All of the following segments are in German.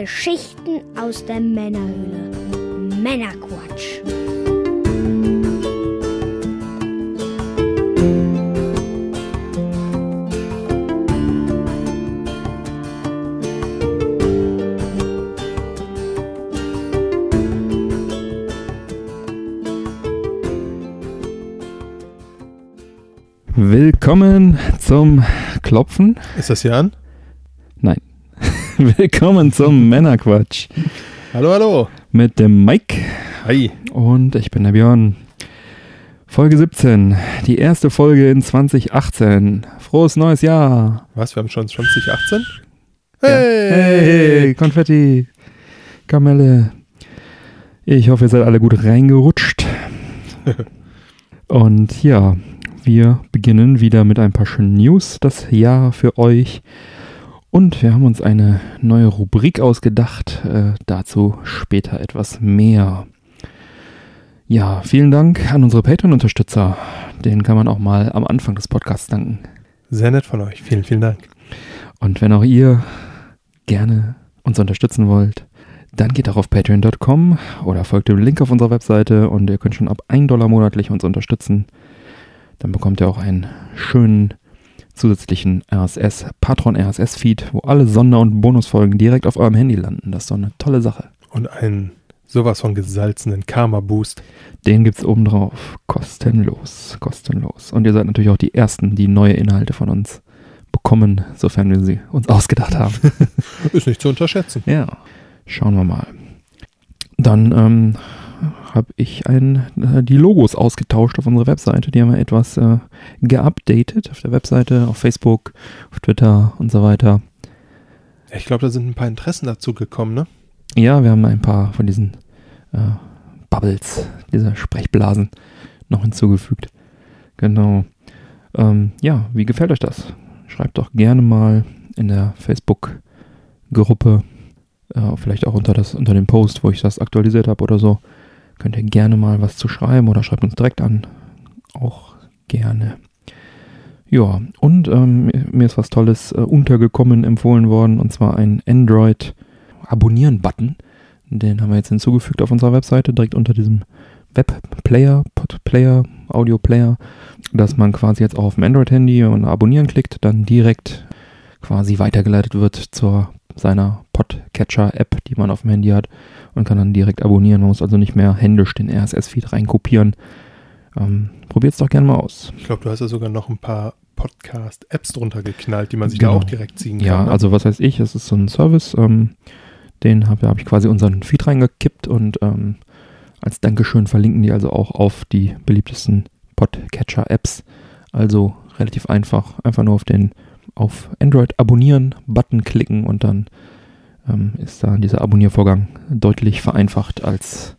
Geschichten aus der Männerhöhle. Männerquatsch. Willkommen zum Klopfen. Ist das hier an? Willkommen zum Männerquatsch Hallo, hallo. mit dem Mike Hi. und ich bin der Björn. Folge 17, die erste Folge in 2018. Frohes neues Jahr. Was, wir haben schon 2018? Ja. Hey! Hey, Konfetti, Kamelle. Ich hoffe, ihr seid alle gut reingerutscht. Und ja, wir beginnen wieder mit ein paar schönen News. Das Jahr für euch. Und wir haben uns eine neue Rubrik ausgedacht. Äh, dazu später etwas mehr. Ja, vielen Dank an unsere Patreon-Unterstützer. Den kann man auch mal am Anfang des Podcasts danken. Sehr nett von euch. Vielen, vielen Dank. Und wenn auch ihr gerne uns unterstützen wollt, dann geht auch auf patreon.com oder folgt dem Link auf unserer Webseite und ihr könnt schon ab 1 Dollar monatlich uns unterstützen. Dann bekommt ihr auch einen schönen zusätzlichen RSS, Patron RSS Feed, wo alle Sonder- und Bonusfolgen direkt auf eurem Handy landen. Das ist doch eine tolle Sache. Und einen sowas von gesalzenen Karma-Boost. Den gibt's obendrauf. Kostenlos. Kostenlos. Und ihr seid natürlich auch die Ersten, die neue Inhalte von uns bekommen, sofern wir sie uns ausgedacht haben. Ist nicht zu unterschätzen. Ja, schauen wir mal. Dann ähm, habe ich ein, äh, die Logos ausgetauscht auf unserer Webseite. Die haben wir etwas äh, geupdatet auf der Webseite, auf Facebook, auf Twitter und so weiter. Ich glaube, da sind ein paar Interessen dazu gekommen, ne? Ja, wir haben ein paar von diesen äh, Bubbles, dieser Sprechblasen noch hinzugefügt. Genau. Ähm, ja, wie gefällt euch das? Schreibt doch gerne mal in der Facebook-Gruppe, äh, vielleicht auch unter, das, unter dem Post, wo ich das aktualisiert habe oder so. Könnt ihr gerne mal was zu schreiben oder schreibt uns direkt an. Auch gerne. Ja, und ähm, mir ist was Tolles äh, untergekommen, empfohlen worden, und zwar ein Android Abonnieren-Button. Den haben wir jetzt hinzugefügt auf unserer Webseite, direkt unter diesem Webplayer, Podplayer, Audio-Player, dass man quasi jetzt auch auf dem Android-Handy und Abonnieren klickt, dann direkt quasi weitergeleitet wird zur seiner Podcatcher-App, die man auf dem Handy hat und kann dann direkt abonnieren. Man muss also nicht mehr händisch den RSS-Feed reinkopieren. Ähm, Probiert es doch gerne mal aus. Ich glaube, du hast ja sogar noch ein paar Podcast-Apps drunter geknallt, die man sich Genau. da auch direkt ziehen Ja, kann. ne? also was weiß ich, es ist so ein Service, ähm, den habe hab ich quasi unseren Feed reingekippt und ähm, als Dankeschön verlinken die also auch auf die beliebtesten Podcatcher-Apps. Also relativ einfach, einfach nur auf den auf Android abonnieren Button klicken und dann ähm, ist da dieser Abonniervorgang deutlich vereinfacht als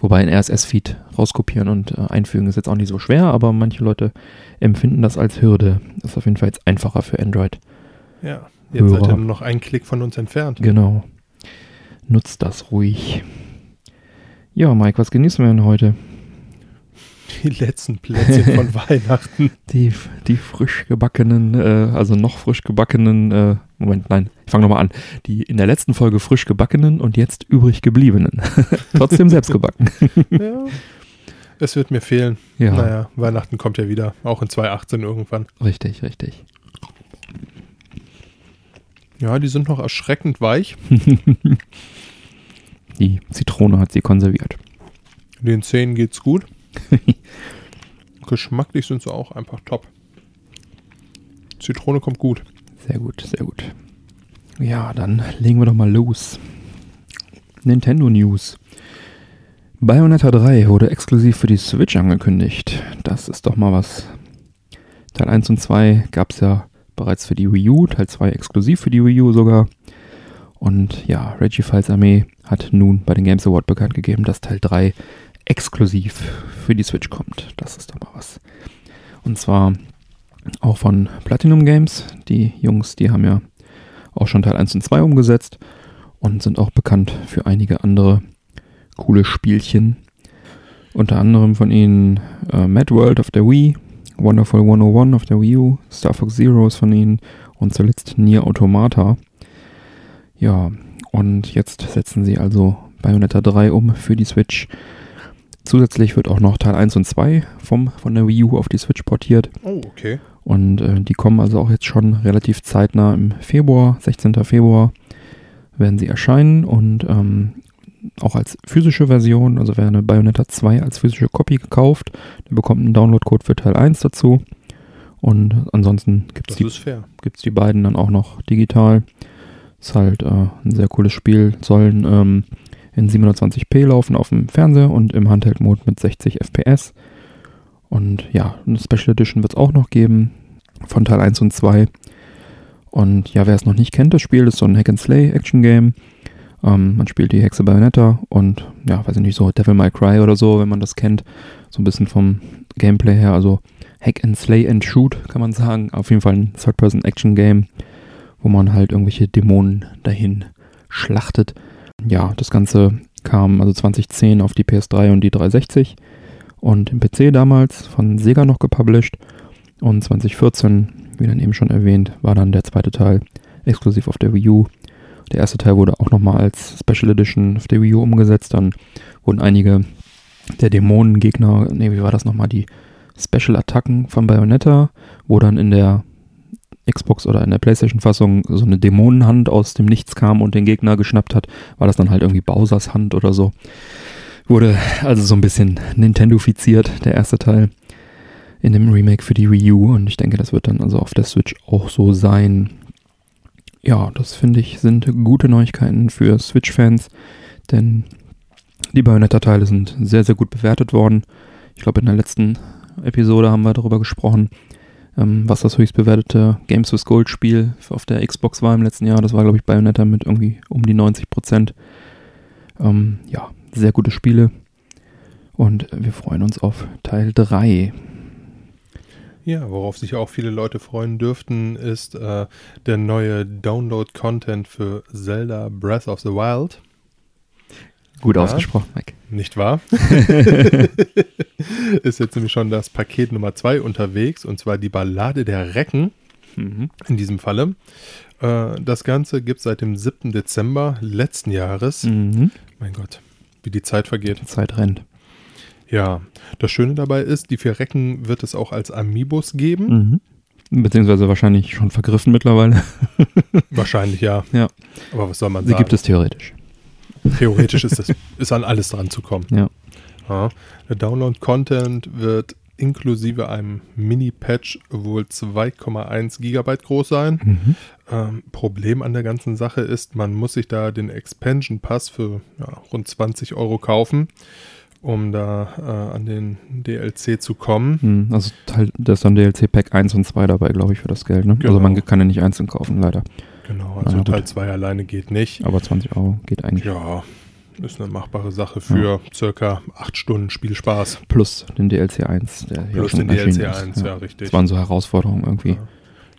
wobei ein RSS-Feed rauskopieren und äh, einfügen ist jetzt auch nicht so schwer, aber manche Leute empfinden das als Hürde. Das ist auf jeden Fall jetzt einfacher für Android. ja, jetzt seid Hörer. ihr nur noch einen Klick von uns entfernt. Genau. Nutzt das ruhig. Ja, Mike, was genießen wir denn heute? Die letzten Plätzchen von Weihnachten. Die, die frisch gebackenen, äh, also noch frisch gebackenen, äh, Moment, nein, ich fange nochmal an. Die in der letzten Folge frisch gebackenen und jetzt übrig gebliebenen. Trotzdem selbst gebacken. ja. Es wird mir fehlen. Ja, Naja, Weihnachten kommt ja wieder. Auch in 2018 irgendwann. richtig, richtig. Ja, die sind noch erschreckend weich. Die Zitrone hat sie konserviert. Den Zähnen geht's gut. Geschmacklich sind sie auch einfach top. Zitrone kommt gut. Sehr gut, sehr gut. Ja, dann legen wir doch mal los. Nintendo News. Bayonetta 3 wurde exklusiv für die Switch angekündigt. Das ist doch mal was. Teil 1 und 2 gab es ja bereits für die Wii U, Teil 2 exklusiv für die Wii U sogar. Und ja, Reggie Files Armee hat nun bei den Games Award bekannt gegeben, dass Teil 3 exklusiv für die Switch kommt. Das ist doch mal was. Und zwar auch von Platinum Games. Die Jungs, die haben ja auch schon Teil 1 und 2 umgesetzt und sind auch bekannt für einige andere coole Spielchen. Unter anderem von ihnen äh, Mad World auf der Wii, Wonderful 101 auf der Wii U, Star Fox Zero ist von ihnen und zuletzt Nier Automata. Ja, Und jetzt setzen sie also Bayonetta 3 um für die Switch. Zusätzlich wird auch noch Teil 1 und 2 vom, von der Wii U auf die Switch portiert. Oh, okay. Und äh, die kommen also auch jetzt schon relativ zeitnah im Februar, 16. Februar werden sie erscheinen und ähm, auch als physische Version, also wer eine Bayonetta 2 als physische Copy gekauft, der bekommt einen Download-Code für Teil 1 dazu. Und ansonsten gibt es die, gibt's die beiden dann auch noch digital. Ist halt äh, ein sehr cooles Spiel, sollen ähm, in 720p laufen auf dem Fernseher und im Handheld-Mode mit 60 FPS. Und ja, eine Special Edition wird es auch noch geben von Teil 1 und 2. Und ja, wer es noch nicht kennt, das Spiel ist so ein Hack-and-Slay-Action-Game. Ähm, man spielt die Hexe Bayonetta und ja, weiß ich nicht, so Devil May Cry oder so, wenn man das kennt. So ein bisschen vom Gameplay her, also Hack and Slay and Shoot, kann man sagen. Auf jeden Fall ein Third-Person-Action-Game, wo man halt irgendwelche Dämonen dahin schlachtet. Ja, das Ganze kam also 2010 auf die PS3 und die 360 und im PC damals von Sega noch gepublished. Und 2014, wie dann eben schon erwähnt, war dann der zweite Teil exklusiv auf der Wii U. Der erste Teil wurde auch nochmal als Special Edition auf der Wii U umgesetzt. Dann wurden einige der Dämonengegner, nee, wie war das nochmal, die Special-Attacken von Bayonetta, wo dann in der Xbox oder in der PlayStation-Fassung so eine Dämonenhand aus dem Nichts kam und den Gegner geschnappt hat, war das dann halt irgendwie Bowsers Hand oder so. Wurde also so ein bisschen Nintendo-fiziert, der erste Teil in dem Remake für die Wii U und ich denke, das wird dann also auf der Switch auch so sein. Ja, das finde ich sind gute Neuigkeiten für Switch-Fans, denn die Bayonetta-Teile sind sehr, sehr gut bewertet worden. Ich glaube, in der letzten Episode haben wir darüber gesprochen, ähm, was das höchst bewertete Games with Gold Spiel auf der Xbox war im letzten Jahr. Das war, glaube ich, Bayonetta mit irgendwie um die 90 Prozent. Ähm, ja, sehr gute Spiele. Und wir freuen uns auf Teil 3. Ja, worauf sich auch viele Leute freuen dürften, ist äh, der neue Download-Content für Zelda Breath of the Wild. Gut Ja. ausgesprochen, Mike. Nicht wahr? ist jetzt nämlich schon das Paket Nummer 2 unterwegs, und zwar die Ballade der Recken Mhm. in diesem Falle. Äh, das Ganze gibt es seit dem 7. Dezember letzten Jahres. Mhm. Mein Gott, wie die Zeit vergeht. Die Zeit rennt. Ja, das Schöne dabei ist, die vier Recken wird es auch als Amiibos geben. Mhm. Beziehungsweise wahrscheinlich schon vergriffen mittlerweile. Wahrscheinlich ja. Ja. Aber was soll man Sie sagen? gibt es theoretisch. Theoretisch ist, das, ist an alles dran zu kommen. Ja. Ja. Der Download-Content wird inklusive einem Mini-Patch wohl 2,1 Gigabyte groß sein. Mhm. Ähm, Problem an der ganzen Sache ist, man muss sich da den Expansion Pass für ja, rund 20 Euro kaufen, um da äh, an den DLC zu kommen. Mhm. Also Teil, da ist dann DLC Pack 1 und 2 dabei, glaube ich, für das Geld. Ne? Genau. Also man kann ja nicht einzeln kaufen, leider. Genau, Na also ja, gut. Teil 2 alleine geht nicht. Aber 20 Euro geht eigentlich. Ja, ist eine machbare Sache für circa 8 Stunden Spielspaß. Plus den DLC 1, der Plus den DLC ist. 1, ja, richtig. Das waren so Herausforderungen irgendwie. Ja.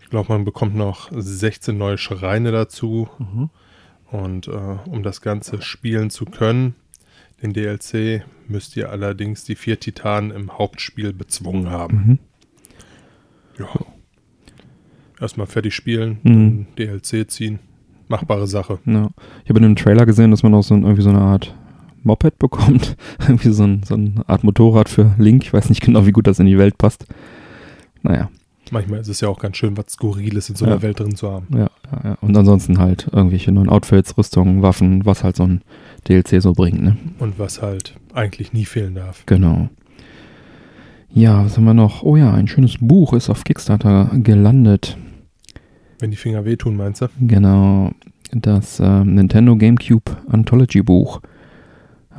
Ich glaube, man bekommt noch 16 neue Schreine dazu. Mhm. Und äh, um das Ganze spielen zu können, den DLC, müsst ihr allerdings die vier Titanen im Hauptspiel bezwungen haben. Mhm. Ja. Erstmal fertig spielen, Mhm. DLC ziehen. Machbare Sache. Ja. Ich habe in dem Trailer gesehen, dass man auch so irgendwie so eine Art Moped bekommt. irgendwie so, ein, so eine Art Motorrad für Link. Ich weiß nicht genau, wie gut das in die Welt passt. Naja, Manchmal ist es ja auch ganz schön, was Skurriles in so einer Ja. Welt drin zu haben. ja, ja, ja. Und ansonsten halt irgendwelche neuen Outfits, Rüstungen, Waffen, was halt so ein DLC so bringt, ne? Und was halt eigentlich nie fehlen darf. Genau. Ja, was haben wir noch? Oh ja, ein schönes Buch ist auf Kickstarter gelandet. Wenn die Finger wehtun, meinst du? Genau, das ähm, Nintendo GameCube Anthology Buch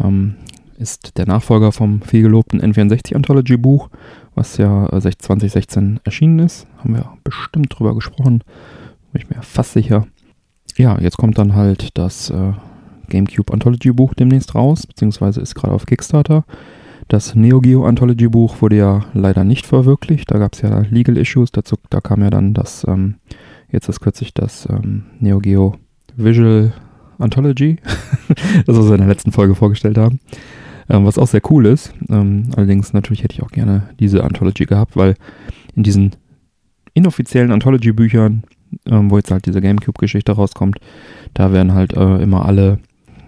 ähm, ist der Nachfolger vom vielgelobten N64 Anthology Buch, was ja äh, 2016 erschienen ist. Haben wir bestimmt drüber gesprochen, bin ich mir fast sicher. Ja, jetzt kommt dann halt das äh, GameCube Anthology Buch demnächst raus, beziehungsweise ist gerade auf Kickstarter. Das Neo Geo Anthology Buch wurde ja leider nicht verwirklicht. Da gab es ja Legal Issues. Dazu, da kam ja dann das, ähm, jetzt ist kürzlich das ähm, Neo Geo Visual Anthology, das wir in der letzten Folge vorgestellt haben. Ähm, was auch sehr cool ist. Ähm, allerdings natürlich hätte ich auch gerne diese Anthology gehabt, weil in diesen inoffiziellen Anthology-Büchern ähm, wo jetzt halt diese GameCube-Geschichte rauskommt. Da werden halt äh, immer alle,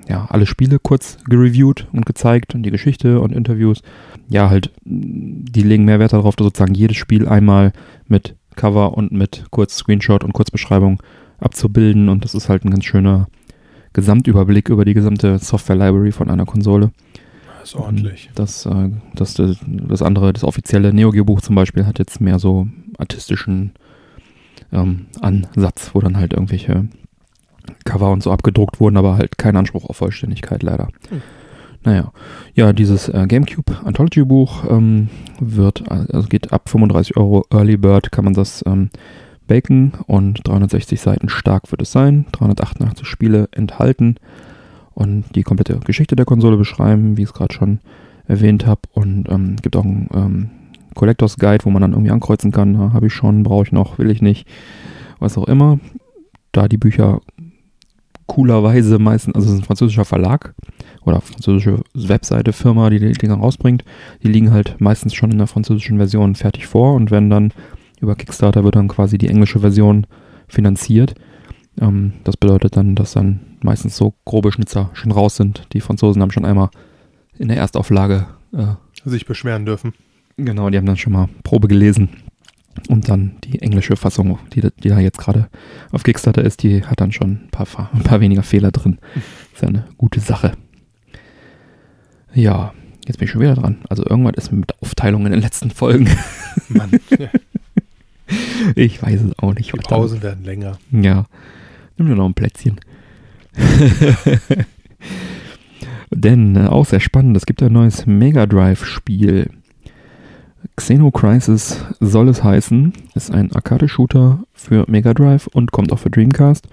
ja, alle Spiele kurz gereviewt und gezeigt und die Geschichte und Interviews. Ja, halt, die legen mehr Wert darauf, dass sozusagen jedes Spiel einmal mit Cover und mit kurz Screenshot und Kurzbeschreibung abzubilden und das ist halt ein ganz schöner Gesamtüberblick über die gesamte Software-Library von einer Konsole. Das ist ordentlich. Das, äh, das, das, das andere, das offizielle Neo Geo Buch zum Beispiel, hat jetzt mehr so artistischen ähm, Ansatz, wo dann halt irgendwelche Cover und so abgedruckt wurden, aber halt kein Anspruch auf Vollständigkeit leider. Hm. Naja, ja, dieses äh, GameCube Anthology Buch ähm, wird, also geht ab 35 Euro Early Bird, kann man das ähm, baken und 360 Seiten stark wird es sein, 388 Spiele enthalten und die komplette Geschichte der Konsole beschreiben, wie ich es gerade schon erwähnt habe und ähm, gibt auch einen ähm, Collectors Guide, wo man dann irgendwie ankreuzen kann, habe ich schon, brauche ich noch, will ich nicht, was auch immer. Da die Bücher coolerweise meistens, also es ist ein französischer Verlag oder französische Webseite, Firma, die die Dinger rausbringt, die liegen halt meistens schon in der französischen Version fertig vor und wenn dann über Kickstarter wird dann quasi die englische Version finanziert. Ähm, das bedeutet dann, dass dann meistens so grobe Schnitzer schon raus sind. Die Franzosen haben schon einmal in der Erstauflage äh, sich beschweren dürfen. Genau, die haben dann schon mal Probe gelesen. Und dann die englische Fassung, die, die da jetzt gerade auf Kickstarter ist, die hat dann schon ein paar, ein paar weniger Fehler drin. ist ja eine gute Sache. Ja, jetzt bin ich schon wieder dran. Also irgendwas ist mit Aufteilung in den letzten Folgen. Mann. ich weiß es auch nicht. Die Pausen werden länger. Ja. Nimm dir noch ein Plätzchen. Denn äh, auch sehr spannend, es gibt ein neues Mega Drive-Spiel. Xenocrisis soll es heißen, ist ein Arcade-Shooter für Mega Drive und kommt auch für Dreamcast.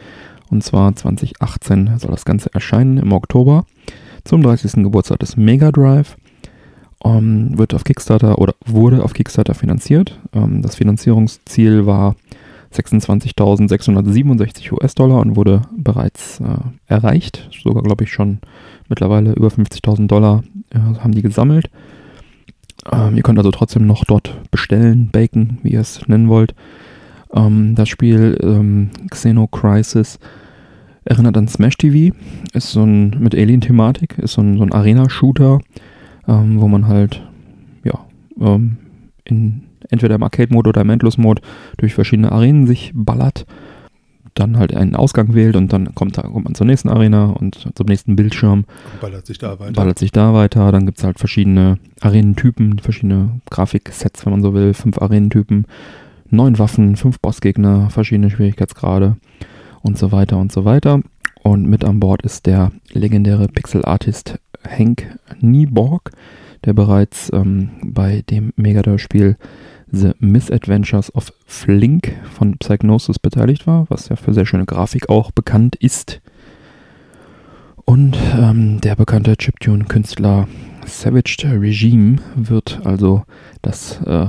Und zwar 2018 soll das Ganze erscheinen im Oktober zum 30. Geburtstag des Mega Drive. Um, ähm, wird auf Kickstarter oder wurde auf Kickstarter finanziert. Um, ähm, das Finanzierungsziel war 26.667 US-Dollar und wurde bereits äh, erreicht. Sogar, glaube ich, schon mittlerweile über 50.000 Dollar äh, haben die gesammelt. Ähm, ihr könnt also trotzdem noch dort bestellen, baken, wie ihr es nennen wollt. Ähm, das Spiel ähm, Xeno Crisis erinnert an Smash TV, ist so ein mit Alien-Thematik, ist so ein, so ein Arena-Shooter, ähm, wo man halt ja ähm, in entweder im Arcade-Mode oder im Endlos-Mode durch verschiedene Arenen sich ballert dann halt einen Ausgang wählt und dann kommt, kommt man zur nächsten Arena und zum nächsten Bildschirm. Ballert sich da weiter. Ballert sich da weiter. Dann gibt es halt verschiedene Arenentypen, verschiedene Grafiksets, wenn man so will. Fünf Arenentypen, neun Waffen, fünf Bossgegner, verschiedene Schwierigkeitsgrade und so weiter und so weiter. Und mit an Bord ist der legendäre Pixel-Artist Hank Nieborg, der bereits ähm, bei dem Megadrive-Spiel The Misadventures of Flink von Psygnosis beteiligt war, was ja für sehr schöne Grafik auch bekannt ist. Und ähm, der bekannte Chiptune-Künstler Savaged Regime wird also das äh,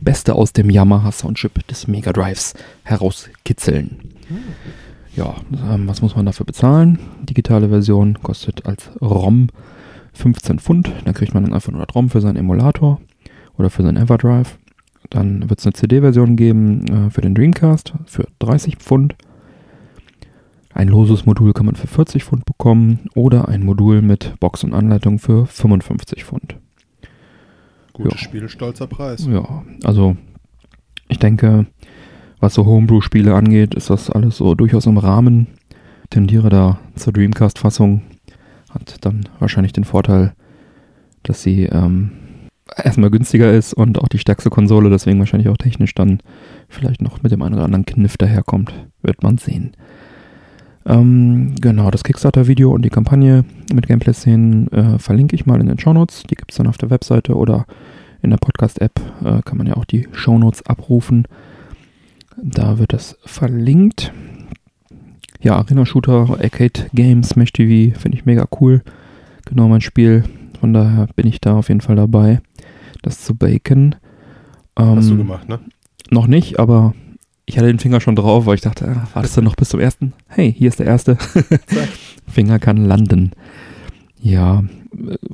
Beste aus dem Yamaha Soundchip des Mega Drives herauskitzeln. Ja, ähm, was muss man dafür bezahlen? Digitale Version kostet als ROM 15 Pfund. Da kriegt man dann einfach nur das ROM für seinen Emulator oder für seinen Everdrive. Dann wird es eine CD-Version geben äh, für den Dreamcast für 30 Pfund. Ein loses Modul kann man für 40 Pfund bekommen oder ein Modul mit Box und Anleitung für 55 Pfund. Gutes ja. Spiel, stolzer Preis. Ja, also ich denke, was so Homebrew-Spiele angeht, ist das alles so durchaus im Rahmen. Tendiere da zur Dreamcast-Fassung. Hat dann wahrscheinlich den Vorteil, dass sie ähm, erstmal günstiger ist und auch die stärkste Konsole, deswegen wahrscheinlich auch technisch dann vielleicht noch mit dem einen oder anderen Kniff daherkommt, wird man sehen. Ähm, genau, das Kickstarter-Video und die Kampagne mit Gameplay-Szenen äh, verlinke ich mal in den Shownotes. Die gibt es dann auf der Webseite oder in der Podcast-App äh, kann man ja auch die Shownotes abrufen. Da wird das verlinkt. Ja, Arena-Shooter, Arcade-Games, Smash TV finde ich mega cool. Genau mein Spiel. Von daher bin ich da auf jeden Fall dabei das zu baken. Ähm, Hast du gemacht, ne? Noch nicht, aber ich hatte den Finger schon drauf, weil ich dachte, ah, wartest du noch bis zum ersten? Hey, hier ist der erste. Finger kann landen. Ja,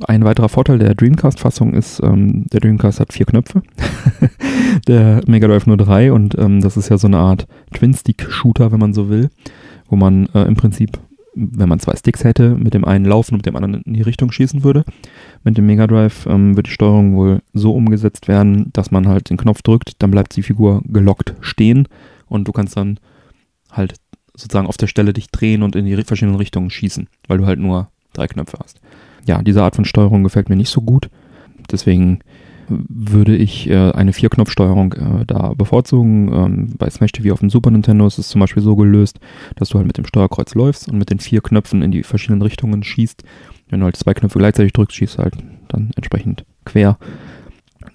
ein weiterer Vorteil der Dreamcast-Fassung ist, ähm, der Dreamcast hat vier Knöpfe, der Mega Drive nur drei und ähm, das ist ja so eine Art Twin-Stick-Shooter, wenn man so will, wo man äh, im Prinzip, wenn man zwei Sticks hätte, mit dem einen laufen und mit dem anderen in die Richtung schießen würde. Mit dem Mega Drive ähm, wird die Steuerung wohl so umgesetzt werden, dass man halt den Knopf drückt, dann bleibt die Figur gelockt stehen und du kannst dann halt sozusagen auf der Stelle dich drehen und in die verschiedenen Richtungen schießen, weil du halt nur drei Knöpfe hast. Ja, diese Art von Steuerung gefällt mir nicht so gut. Deswegen würde ich äh, eine Vierknopfsteuerung äh, da bevorzugen. Ähm, bei Smash TV auf dem Super Nintendo ist es zum Beispiel so gelöst, dass du halt mit dem Steuerkreuz läufst und mit den vier Knöpfen in die verschiedenen Richtungen schießt. Wenn du halt zwei Knöpfe gleichzeitig drückst, schießt halt dann entsprechend quer.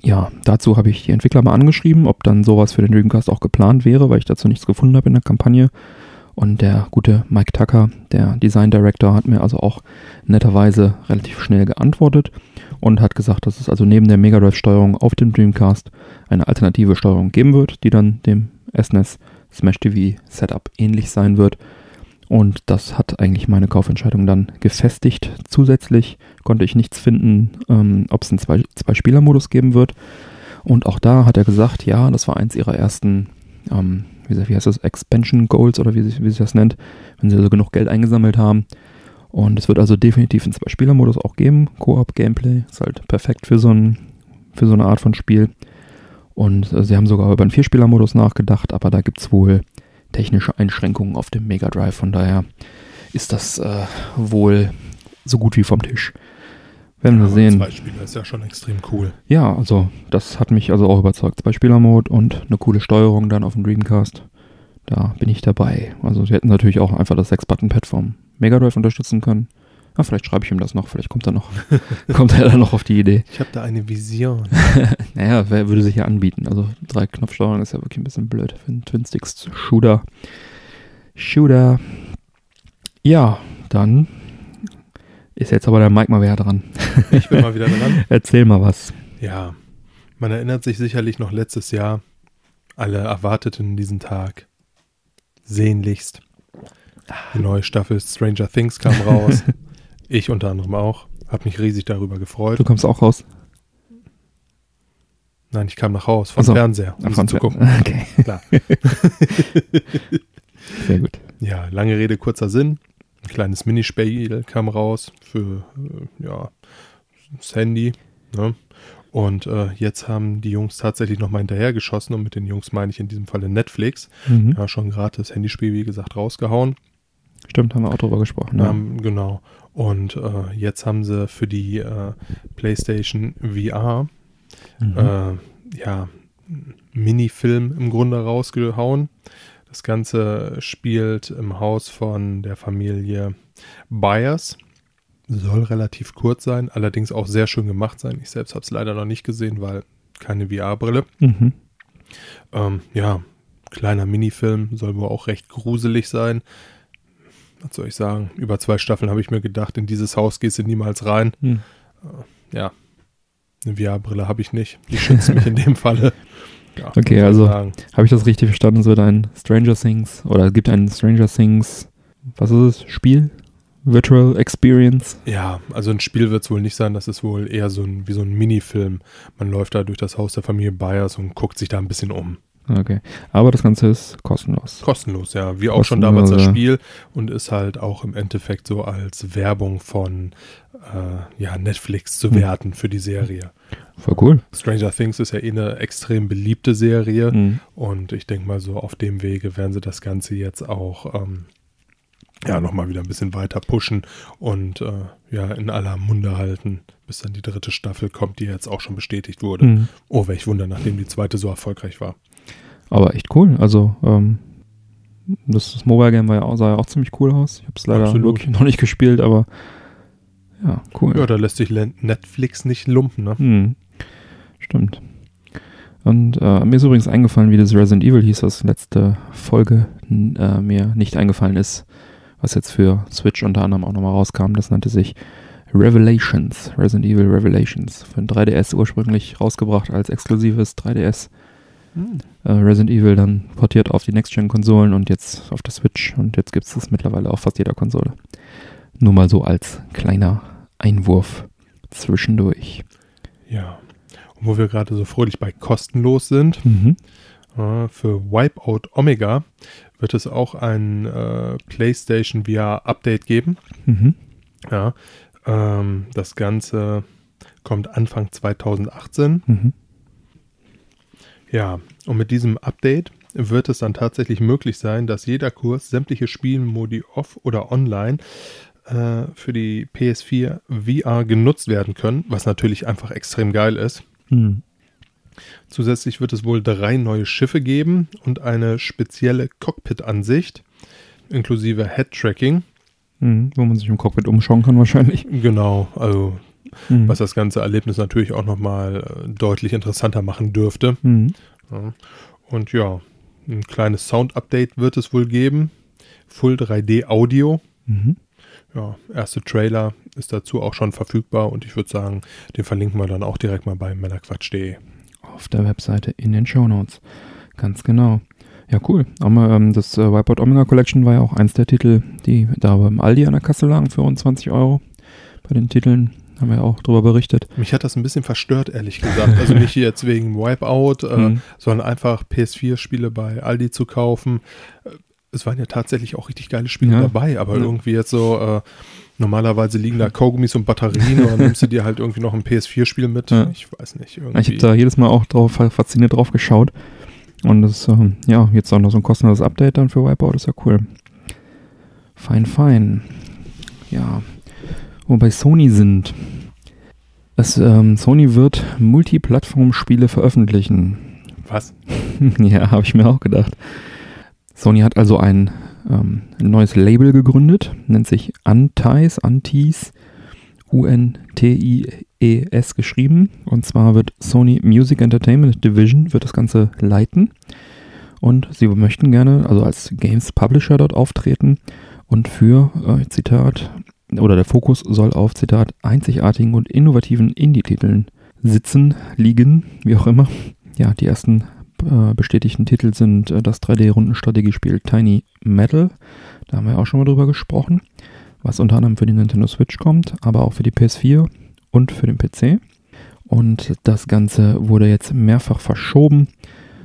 Ja, dazu habe ich die Entwickler mal angeschrieben, ob dann sowas für den Dreamcast auch geplant wäre, weil ich dazu nichts gefunden habe in der Kampagne. Und der gute Mike Tucker, der Design Director, hat mir also auch netterweise relativ schnell geantwortet und hat gesagt, dass es also neben der Mega Drive-Steuerung auf dem Dreamcast eine alternative Steuerung geben wird, die dann dem SNES Smash TV Setup ähnlich sein wird. Und das hat eigentlich meine Kaufentscheidung dann gefestigt. Zusätzlich konnte ich nichts finden, ähm, ob es einen Zwei-Spieler-Modus zwei geben wird. Und auch da hat er gesagt, ja, das war eins ihrer ersten ähm, wie, heißt das, Expansion Goals oder wie, wie sich das nennt, wenn sie also genug Geld eingesammelt haben. Und es wird also definitiv einen Zwei-Spieler-Modus auch geben. Koop-Gameplay ist halt perfekt für so, ein, für so eine Art von Spiel. Und äh, sie haben sogar über einen Vierspieler-Modus nachgedacht, aber da gibt es wohl technische Einschränkungen auf dem Mega Drive. Von daher ist das äh, wohl so gut wie vom Tisch. Werden wir sehen. Zwei Spieler ist ja schon extrem cool. Ja, also das hat mich also auch überzeugt. Zwei Spieler-Mode und eine coole Steuerung dann auf dem Dreamcast. Da bin ich dabei. Also sie hätten natürlich auch einfach das 6-Button-Pad vom Mega Drive unterstützen können. Ja, vielleicht schreibe ich ihm das noch, vielleicht kommt er noch, kommt er dann noch auf die Idee. Ich habe da eine Vision. naja, wer würde sich ja anbieten. Also drei Knopfsteuerung ist ja wirklich ein bisschen blöd für einen Twin Sticks Shooter. Shooter. Ja, dann ist jetzt aber der Mike mal wieder dran. Ich bin mal wieder dran. Erzähl mal was. Ja, man erinnert sich sicherlich noch letztes Jahr. Alle erwarteten diesen Tag sehnlichst. Die neue Staffel Stranger Things kam raus. ich unter anderem auch. Hab mich riesig darüber gefreut. Du kommst auch raus? Nein, ich kam nach Haus vom so. Fernseher, um Ach, zu gucken. Okay. Klar. Sehr gut. Ja, lange Rede, kurzer Sinn. Ein kleines Minispiel kam raus für äh, ja, das Handy. Ne? Und äh, jetzt haben die Jungs tatsächlich nochmal hinterhergeschossen und mit den Jungs meine ich in diesem Falle Netflix. Mhm. Ja, schon gerade das Handyspiel, wie gesagt, rausgehauen. Stimmt, haben wir auch drüber gesprochen. Ja. Ähm, genau. Und äh, jetzt haben sie für die äh, PlayStation VR mhm. äh, ja Minifilm im Grunde rausgehauen. Das Ganze spielt im Haus von der Familie Byers. Soll relativ kurz sein, allerdings auch sehr schön gemacht sein. Ich selbst habe es leider noch nicht gesehen, weil keine VR-Brille. Mhm. Ähm, ja, kleiner Minifilm, soll wohl auch recht gruselig sein. Was soll ich sagen? Über zwei Staffeln habe ich mir gedacht, in dieses Haus gehst du niemals rein. Mhm. Äh, ja, eine VR-Brille habe ich nicht. Die schützt mich in dem Falle. Ja, okay, also habe ich das richtig verstanden? Es wird ein Stranger Things oder es gibt ein Stranger Things, was ist es? Spiel? Virtual Experience? Ja, also ein Spiel wird es wohl nicht sein, das ist wohl eher so ein, wie so ein Minifilm. Man läuft da durch das Haus der Familie Byers und guckt sich da ein bisschen um. Okay. Aber das Ganze ist kostenlos. Kostenlos, ja. Wie auch schon damals das Spiel und ist halt auch im Endeffekt so als Werbung von äh, ja, Netflix zu hm. werten für die Serie. Voll cool. Stranger Things ist ja eh eine extrem beliebte Serie mhm. und ich denke mal so auf dem Wege werden sie das Ganze jetzt auch ähm, ja nochmal wieder ein bisschen weiter pushen und äh, ja in aller Munde halten, bis dann die dritte Staffel kommt, die jetzt auch schon bestätigt wurde. Mhm. Oh, welch Wunder, nachdem die zweite so erfolgreich war. Aber echt cool. Also ähm, das, das Mobile Game war ja, sah ja auch ziemlich cool aus. Ich habe es leider Absolut. wirklich noch nicht gespielt, aber ja, cool. Ja, da lässt sich Netflix nicht lumpen, ne? Hm. Stimmt. Und äh, mir ist übrigens eingefallen, wie das Resident Evil hieß, was letzte Folge äh, mir nicht eingefallen ist, was jetzt für Switch unter anderem auch nochmal rauskam. Das nannte sich Revelations, Resident Evil Revelations. Für ein 3DS ursprünglich rausgebracht als exklusives 3DS. Hm. Äh, Resident Evil dann portiert auf die Next-Gen-Konsolen und jetzt auf der Switch. Und jetzt gibt es das mittlerweile auf fast jeder Konsole. Nur mal so als kleiner Einwurf. zwischendurch. Ja. Und wo wir gerade so fröhlich bei kostenlos sind, Mhm. äh, für Wipeout Omega wird es auch ein äh, PlayStation VR Update geben. Mhm. Ja. Ähm, das Ganze kommt Anfang 2018. Mhm. Ja, und mit diesem Update wird es dann tatsächlich möglich sein, dass jeder Kurs sämtliche Spielmodi off oder online äh, für die PS4 VR genutzt werden können, was natürlich einfach extrem geil ist. Mhm. Zusätzlich wird es wohl drei neue Schiffe geben und eine spezielle Cockpit-Ansicht inklusive Head-Tracking. Mhm. Wo man sich im Cockpit umschauen kann wahrscheinlich. Genau, also Mhm. was das ganze Erlebnis natürlich auch nochmal äh, deutlich interessanter machen dürfte. Mhm. Ja. Und ja, ein kleines Sound-Update wird es wohl geben. Full 3D Audio. Mhm. Ja, erste Trailer ist dazu auch schon verfügbar und ich würde sagen, den verlinken wir dann auch direkt mal bei männerquatsch.de. Auf der Webseite in den Show Notes. Ganz genau. Ja, cool. Aber ähm, das äh, Wipeout Omega Collection war ja auch eins der Titel, die da beim Aldi an der Kasse lagen für rund 20 Euro. Bei den Titeln haben wir ja auch drüber berichtet. Mich hat das ein bisschen verstört, ehrlich gesagt. Also nicht jetzt wegen Wipeout, äh, Mhm. sondern einfach PS4-Spiele bei Aldi zu kaufen. Äh, Es waren ja tatsächlich auch richtig geile Spiele Ja. dabei, aber Ja. irgendwie jetzt so, äh, normalerweise liegen da Kaugummis und Batterien dann nimmst du dir halt irgendwie noch ein PS4-Spiel mit. Ja. Ich weiß nicht. Ich Irgendwie. habe da jedes Mal auch drauf, fasziniert drauf geschaut. Und das, ähm, ja, jetzt auch noch so ein kostenloses Update dann für Wipeout, ist ja cool. Fein, fein. Ja. Wo wir bei Sony sind. Es, ähm, Sony wird Multiplattform-Spiele veröffentlichen. Was? ja, habe ich mir auch gedacht. Sony hat also ein ähm, neues Label gegründet, nennt sich Antis, Antis, U-N-T-I-E-S geschrieben. Und zwar wird Sony Music Entertainment Division wird das Ganze leiten. Und sie möchten gerne, also als Games Publisher dort auftreten und für, äh, Zitat, oder der Fokus soll auf, Zitat, einzigartigen und innovativen Indie-Titeln sitzen, liegen, wie auch immer. Ja, die ersten äh, bestätigten Titel sind äh, das 3D-Rundenstrategiespiel Tiny Metal. Da haben wir auch schon mal drüber gesprochen. Was unter anderem für die Nintendo Switch kommt, aber auch für die PS4 und für den PC. Und das Ganze wurde jetzt mehrfach verschoben.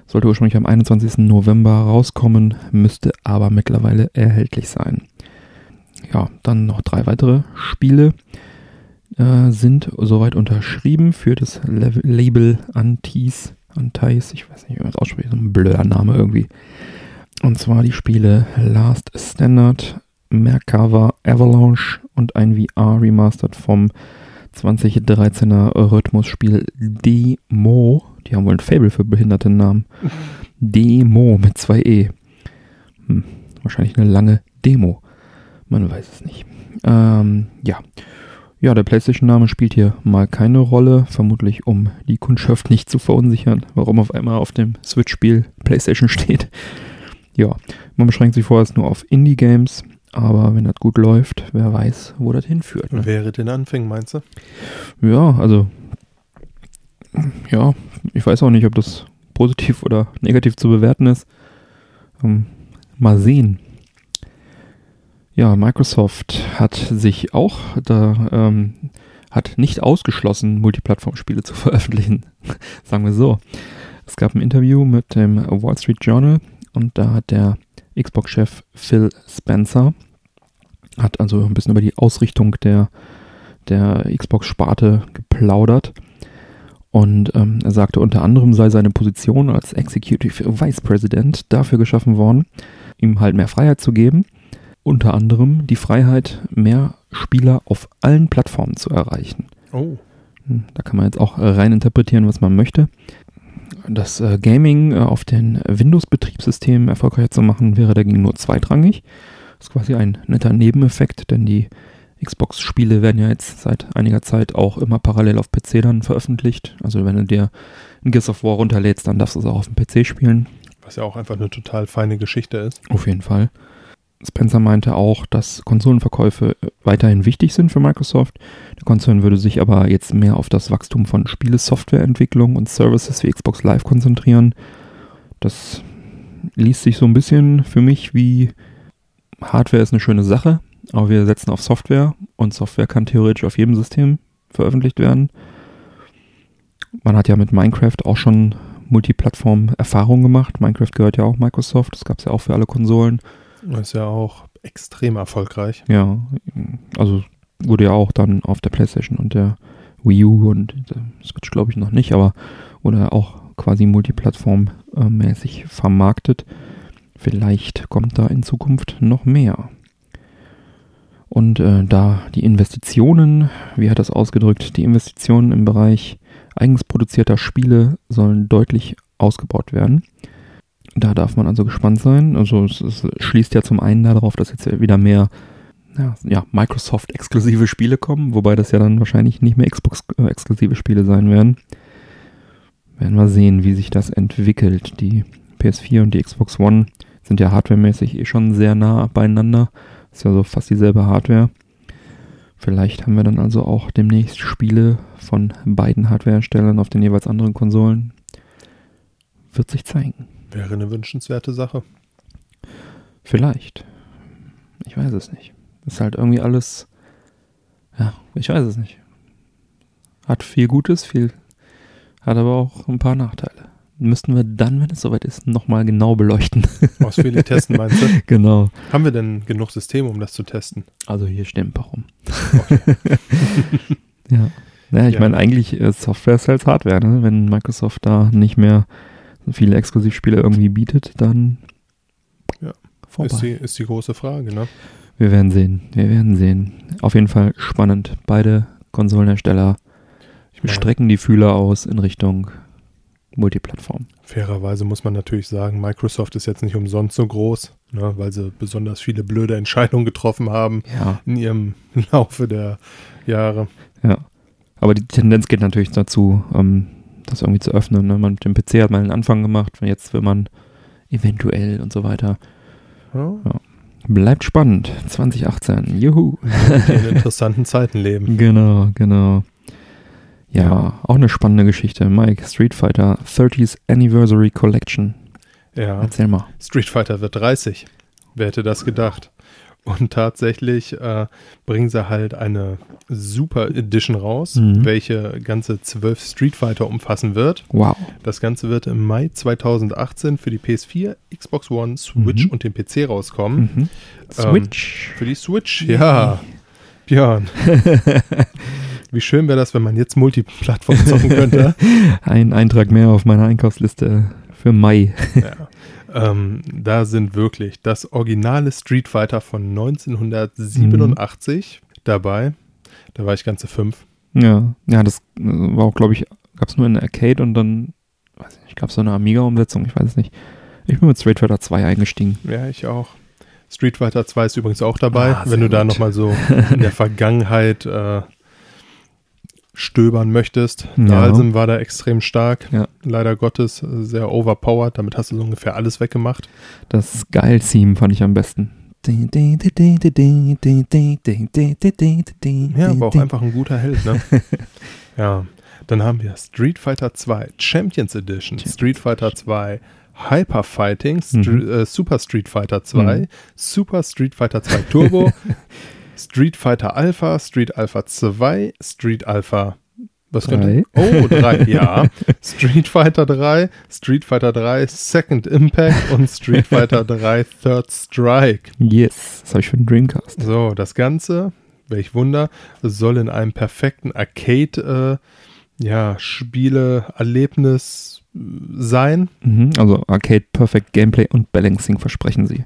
Sollte ursprünglich am 21. November rauskommen, müsste aber mittlerweile erhältlich sein. Ja, dann noch drei weitere Spiele äh, sind soweit unterschrieben für das Label Antis. Antis, ich weiß nicht, wie man das ausspricht, so ein blöder Name irgendwie. Und zwar die Spiele Last Standard, Merkava Avalanche und ein VR-Remastered vom 2013er Rhythmusspiel Demo. Die haben wohl ein Fable für behinderte Namen. Demo mit zwei E. Hm, wahrscheinlich eine lange Demo. Man weiß es nicht. Ähm, ja. Ja, der PlayStation-Name spielt hier mal keine Rolle, vermutlich um die Kundschaft nicht zu verunsichern, warum auf einmal auf dem Switch-Spiel PlayStation steht. Ja, man beschränkt sich vorerst nur auf Indie-Games, aber wenn das gut läuft, wer weiß, wo das hinführt. Ne? Wäre den Anfängen, meinst du? Ja, also, ja, ich weiß auch nicht, ob das positiv oder negativ zu bewerten ist. Ähm, mal sehen. Ja, Microsoft hat sich auch da, ähm, hat nicht ausgeschlossen, Multiplattform-Spiele zu veröffentlichen. Sagen wir so. Es gab ein Interview mit dem Wall Street Journal und da hat der Xbox-Chef Phil Spencer hat also ein bisschen über die Ausrichtung der, der Xbox-Sparte geplaudert. Und ähm, er sagte, unter anderem sei seine Position als Executive Vice President dafür geschaffen worden, ihm halt mehr Freiheit zu geben. Unter anderem die Freiheit, mehr Spieler auf allen Plattformen zu erreichen. Oh. Hm, Da kann man jetzt auch äh, rein interpretieren, was man möchte. Das äh, Gaming äh, auf den Windows-Betriebssystemen erfolgreicher zu machen, wäre dagegen nur zweitrangig. Das ist quasi ein netter Nebeneffekt, denn die Xbox-Spiele werden ja jetzt seit einiger Zeit auch immer parallel auf PC dann veröffentlicht. Also wenn du dir ein Gears of War runterlädst, dann darfst du es auch auf dem PC spielen. Was ja auch einfach eine total feine Geschichte ist. Auf jeden Fall. Spencer meinte auch, dass Konsolenverkäufe äh, weiterhin wichtig sind für Microsoft. Der Konzern würde sich aber jetzt mehr auf das Wachstum von Spiele-Softwareentwicklung und Services wie Xbox Live konzentrieren. Das liest sich so ein bisschen für mich wie Hardware ist eine schöne Sache, aber wir setzen auf Software und Software kann theoretisch auf jedem System veröffentlicht werden. Man hat ja mit Minecraft auch schon Multiplattform-Erfahrungen gemacht. Minecraft gehört ja auch Microsoft, das gab es ja auch für alle Konsolen. Das ist ja auch extrem erfolgreich. Ja, also wurde ja auch dann auf der PlayStation und der Wii U und der Switch glaube ich noch nicht, aber wurde auch quasi multiplattformmäßig vermarktet. Vielleicht kommt da in Zukunft noch mehr. Und äh, da die Investitionen, wie hat das ausgedrückt, die Investitionen im Bereich eigens produzierter Spiele sollen deutlich ausgebaut werden. Da darf man also gespannt sein. Also es, es schließt ja zum einen darauf, dass jetzt wieder mehr ja, ja, Microsoft-exklusive Spiele kommen, wobei das ja dann wahrscheinlich nicht mehr Xbox-exklusive Spiele sein werden. Werden wir sehen, wie sich das entwickelt. Die PS4 und die Xbox One sind ja hardwaremäßig eh schon sehr nah beieinander. Ist ja so fast dieselbe Hardware. Vielleicht haben wir dann also auch demnächst Spiele von beiden Hardwareherstellern auf den jeweils anderen Konsolen. Wird sich zeigen. Wäre eine wünschenswerte Sache. Vielleicht. Ich weiß es nicht. Ist halt irgendwie alles. Ja, ich weiß es nicht. Hat viel Gutes, viel. Hat aber auch ein paar Nachteile. Müssten wir dann, wenn es soweit ist, nochmal genau beleuchten. Ausführlich testen, meinst du? genau. Haben wir denn genug Systeme, um das zu testen? Also hier stehen ein paar rum. Okay. ja. Naja, ich ja. meine, eigentlich äh, Software ist als Hardware, ne? Wenn Microsoft da nicht mehr viele Exklusivspiele irgendwie bietet, dann ja. vorbei. Ist die, ist die große Frage, ne? Wir werden sehen. Wir werden sehen. Auf jeden Fall spannend. Beide Konsolenhersteller strecken die Fühler aus in Richtung Multiplattform. Fairerweise muss man natürlich sagen, Microsoft ist jetzt nicht umsonst so groß, ne, weil sie besonders viele blöde Entscheidungen getroffen haben ja. in ihrem Laufe der Jahre. Ja. Aber die Tendenz geht natürlich dazu, ähm, das irgendwie zu öffnen. Ne? Man mit dem PC hat mal einen Anfang gemacht, jetzt will man eventuell und so weiter. Ja. ja. Bleibt spannend. 2018. Juhu. In interessanten Zeiten leben. Genau, genau. Ja, ja, auch eine spannende Geschichte. Mike, Street Fighter 30th Anniversary Collection. Ja. Erzähl mal. Street Fighter wird 30. Wer hätte das gedacht? Und tatsächlich äh, bringen sie halt eine Super Edition raus, mhm. welche ganze zwölf Street Fighter umfassen wird. Wow. Das Ganze wird im Mai 2018 für die PS4, Xbox One, Switch mhm. und den PC rauskommen. Mhm. Switch. Ähm, für die Switch, ja. Björn. Wie schön wäre das, wenn man jetzt Multiplattform zocken könnte. Ein Eintrag mehr auf meiner Einkaufsliste für Mai. ja. Ähm, da sind wirklich das originale Street Fighter von 1987 mhm. dabei. Da war ich ganze fünf. Ja, ja, das äh, war auch, glaube ich, gab es nur in der Arcade und dann, weiß ich nicht, gab es so eine Amiga-Umsetzung, ich weiß es nicht. Ich bin mit Street Fighter 2 eingestiegen. Ja, ich auch. Street Fighter 2 ist übrigens auch dabei, ah, wenn du gut. da nochmal so in der Vergangenheit äh, stöbern möchtest. Ja. Dalsim war da extrem stark. Ja. Leider Gottes sehr overpowered. Damit hast du so ungefähr alles weggemacht. Das Geil-Theme fand ich am besten. Ja, war auch einfach ein guter Held, ne? ja. Dann haben wir Street Fighter 2 Champions Edition, Street Fighter 2 Hyper Fighting, St mhm. äh, Super Street Fighter 2, mhm. Super Street Fighter 2 Turbo, Street Fighter Alpha, Street Alpha 2, Street Alpha. Was könnte? Oh, drei, ja. Street Fighter 3, Street Fighter 3 Second Impact und Street Fighter 3 Third Strike. Yes, das habe ich für den Dreamcast. So, das Ganze, welch Wunder, soll in einem perfekten Arcade, äh, ja, Spiele-Erlebnis äh, sein. Mhm, also Arcade Perfect Gameplay und Balancing versprechen sie.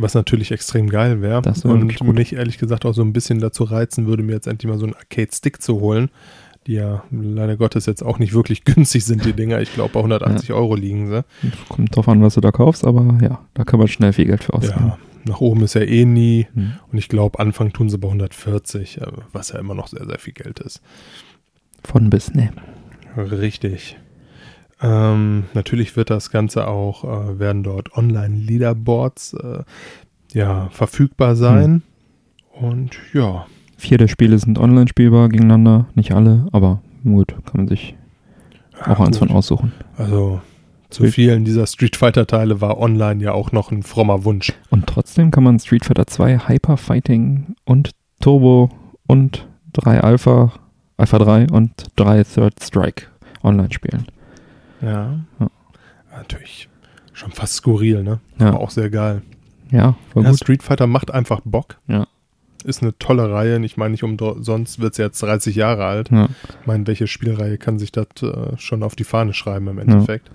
Was natürlich extrem geil wäre. Und mich ehrlich gesagt auch so ein bisschen dazu reizen würde, mir jetzt endlich mal so einen Arcade-Stick zu holen, die ja leider Gottes jetzt auch nicht wirklich günstig sind, die Dinger. Ich glaube, bei 180 ja. Euro liegen sie. Kommt drauf an, was du da kaufst, aber ja, da kann man schnell viel Geld für ausgeben. Ja, nach oben ist ja eh nie. Hm. Und ich glaube, Anfang tun sie bei 140, äh, was ja immer noch sehr, sehr viel Geld ist. Von bis, ne. Richtig. Ähm, natürlich wird das Ganze auch, äh, werden dort Online-Leaderboards äh, ja, verfügbar sein. Hm. Und ja. Vier der Spiele sind online spielbar gegeneinander, nicht alle, aber gut, kann man sich auch ja, eins von aussuchen. Also zu vielen dieser Street Fighter Teile war online ja auch noch ein frommer Wunsch. Und trotzdem kann man Street Fighter 2 Hyper Fighting und Turbo und 3 Alpha Alpha 3 und 3 Third Strike online spielen. Ja. Ja. Natürlich schon fast skurril, ne? Ja. Aber auch sehr geil. Ja, voll Ja, gut. Street Fighter macht einfach Bock. Ja. Ist eine tolle Reihe. Ich meine, nicht umsonst wird es jetzt 30 Jahre alt. Ja. Ich meine, welche Spielreihe kann sich das äh, schon auf die Fahne schreiben im Endeffekt?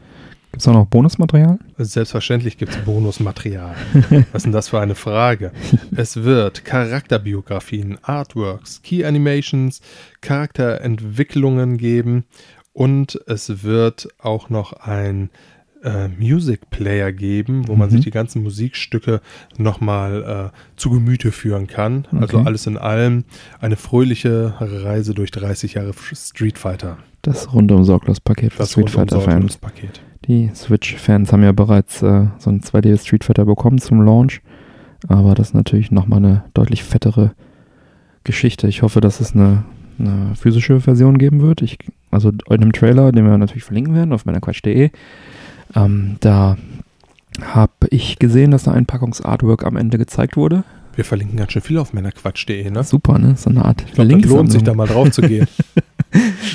Gibt es auch noch Bonusmaterial? Selbstverständlich gibt es Bonusmaterial. Was ist denn das für eine Frage? Es wird Charakterbiografien, Artworks, Key Animations, Charakterentwicklungen geben und es wird auch noch ein äh, Music Player geben, wo man Mhm. sich die ganzen Musikstücke nochmal äh, zu Gemüte führen kann. Also Okay. alles in allem eine fröhliche Reise durch 30 Jahre Street Fighter. Das rundum sorglos Paket für Das Street Fighter Fans. Paket. Die Switch-Fans haben ja bereits äh, so ein 2D Street Fighter bekommen zum Launch. Aber das ist natürlich nochmal eine deutlich fettere Geschichte. Ich hoffe, dass es eine, eine physische Version geben wird. Ich, also in einem Trailer, den wir natürlich verlinken werden auf meiner Quatsch.de. Ähm, da habe ich gesehen, dass da ein Packungsartwork am Ende gezeigt wurde. Wir verlinken ganz schön viel auf männerquatsch.de, ne? Super, ne? So eine Art Ich glaube, das lohnt sich da mal drauf zu gehen.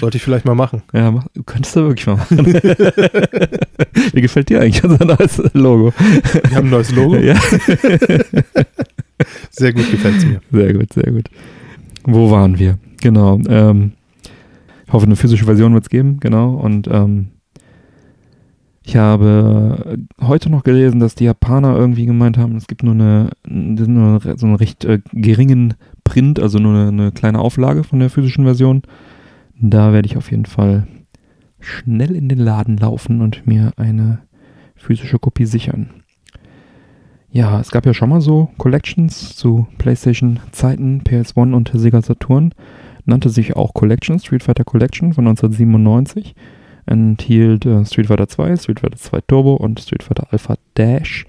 Sollte ich vielleicht mal machen. Ja, mach, könntest du wirklich mal machen. Wie gefällt dir eigentlich unser neues Logo? Wir haben ein neues Logo. Ja. Sehr gut gefällt es mir. Sehr gut, sehr gut. Wo waren wir? Genau. Ähm, hoffe, eine physische Version wird es geben, genau. Und ähm, ich habe heute noch gelesen, dass die Japaner irgendwie gemeint haben, es gibt nur eine, nur so einen recht äh, geringen Print, also nur eine, eine kleine Auflage von der physischen Version. Da werde ich auf jeden Fall schnell in den Laden laufen und mir eine physische Kopie sichern. Ja, es gab ja schon mal so Collections zu PlayStation-Zeiten, PS1 und Sega Saturn. Nannte sich auch Collection, Street Fighter Collection von 1997. Enthielt äh, Street Fighter 2, Street Fighter 2 Turbo und Street Fighter Alpha Dash.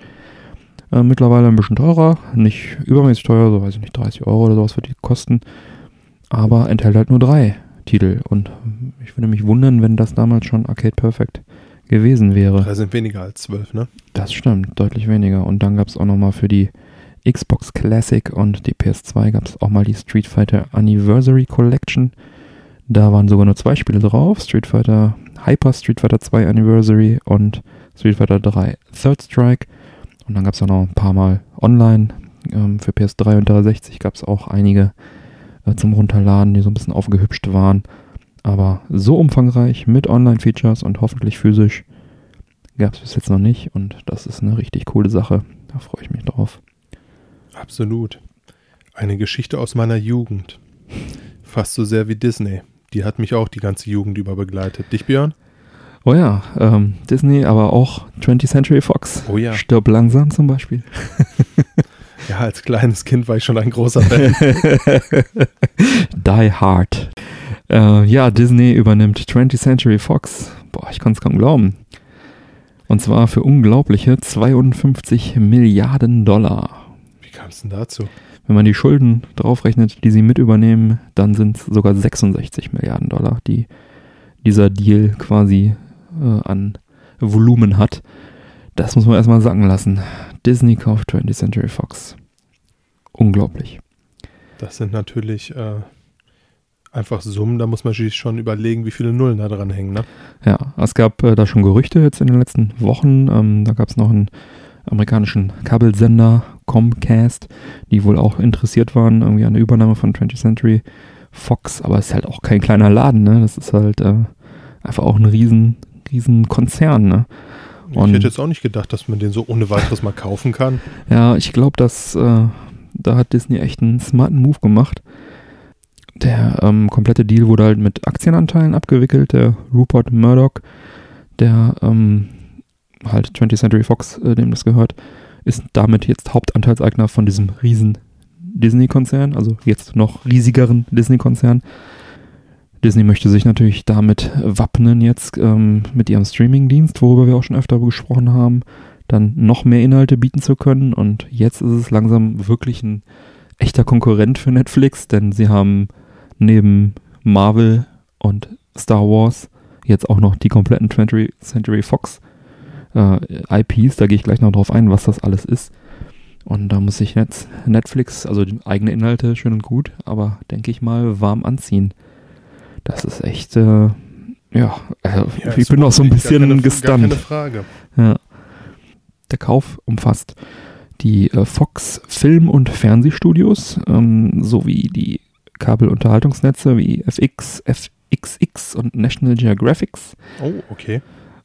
Äh, mittlerweile ein bisschen teurer, nicht übermäßig teuer, so weiß ich nicht, 30 Euro oder sowas wird die kosten. Aber enthält halt nur drei Titel. Und ich würde mich wundern, wenn das damals schon Arcade Perfect gewesen wäre. Drei sind weniger als zwölf, ne? Das stimmt, deutlich weniger. Und dann gab es auch nochmal für die Xbox Classic und die PS2 gab es auch mal die Street Fighter Anniversary Collection. Da waren sogar nur zwei Spiele drauf. Street Fighter Hyper Street Fighter 2 Anniversary und Street Fighter 3 Third Strike. Und dann gab es auch noch ein paar Mal online. Ähm, für PS3 und 360 gab es auch einige äh, zum Runterladen, die so ein bisschen aufgehübscht waren. Aber so umfangreich mit Online-Features und hoffentlich physisch gab es bis jetzt noch nicht. Und das ist eine richtig coole Sache. Da freue ich mich drauf. Absolut. Eine Geschichte aus meiner Jugend. Fast so sehr wie Disney. Die hat mich auch die ganze Jugend über begleitet. Dich, Björn? Oh ja, ähm, Disney, aber auch 20th Century Fox. Oh ja. Stirb langsam zum Beispiel. Ja, als kleines Kind war ich schon ein großer Fan. Die Hard. Äh, ja, Disney übernimmt 20th Century Fox. Boah, ich kann es kaum glauben. Und zwar für unglaubliche 52 Milliarden Dollar. Wie kam es denn dazu? Wenn man die Schulden draufrechnet, die sie mit übernehmen, dann sind es sogar 66 Milliarden Dollar, die dieser Deal quasi äh, an Volumen hat. Das muss man erstmal sacken lassen. Disney kauft 20th Century Fox. Unglaublich. Das sind natürlich äh, einfach Summen, da muss man sich schon überlegen, wie viele Nullen da dran hängen. Ne? Ja, es gab äh, da schon Gerüchte jetzt in den letzten Wochen. Ähm, da gab es noch einen amerikanischen Kabelsender, Comcast, die wohl auch interessiert waren irgendwie an der Übernahme von 20th Century Fox. Aber es ist halt auch kein kleiner Laden, ne? Das ist halt äh, einfach auch ein riesen, riesen Konzern, ne? Ich Und- hätte jetzt auch nicht gedacht, dass man den so ohne weiteres mal kaufen kann. Ja, ich glaube, dass äh, da hat Disney echt einen smarten Move gemacht. Der ähm, komplette Deal wurde halt mit Aktienanteilen abgewickelt. Der Rupert Murdoch, der ähm, halt 20th Century Fox, äh, dem das gehört, ist damit jetzt Hauptanteilseigner von diesem riesen Disney-Konzern, also jetzt noch riesigeren Disney-Konzern. Disney möchte sich natürlich damit wappnen jetzt ähm, mit ihrem Streaming-Dienst, worüber wir auch schon öfter gesprochen haben, dann noch mehr Inhalte bieten zu können. Und jetzt ist es langsam wirklich ein echter Konkurrent für Netflix, denn sie haben neben Marvel und Star Wars jetzt auch noch die kompletten 20th Century Fox äh, IPs. Da gehe ich gleich noch drauf ein, was das alles ist. Und da muss sich jetzt Netflix, also die eigene Inhalte schön und gut, aber denke ich mal warm anziehen. Das ist echt, äh, ja, äh, Ja, ich bin auch so ein bisschen keine, gestunt. keine Frage. Ja. Der Kauf umfasst die äh, Fox Film- und Fernsehstudios ähm, sowie die Kabelunterhaltungsnetze wie FX, FXX und National Geographics. Oh, okay.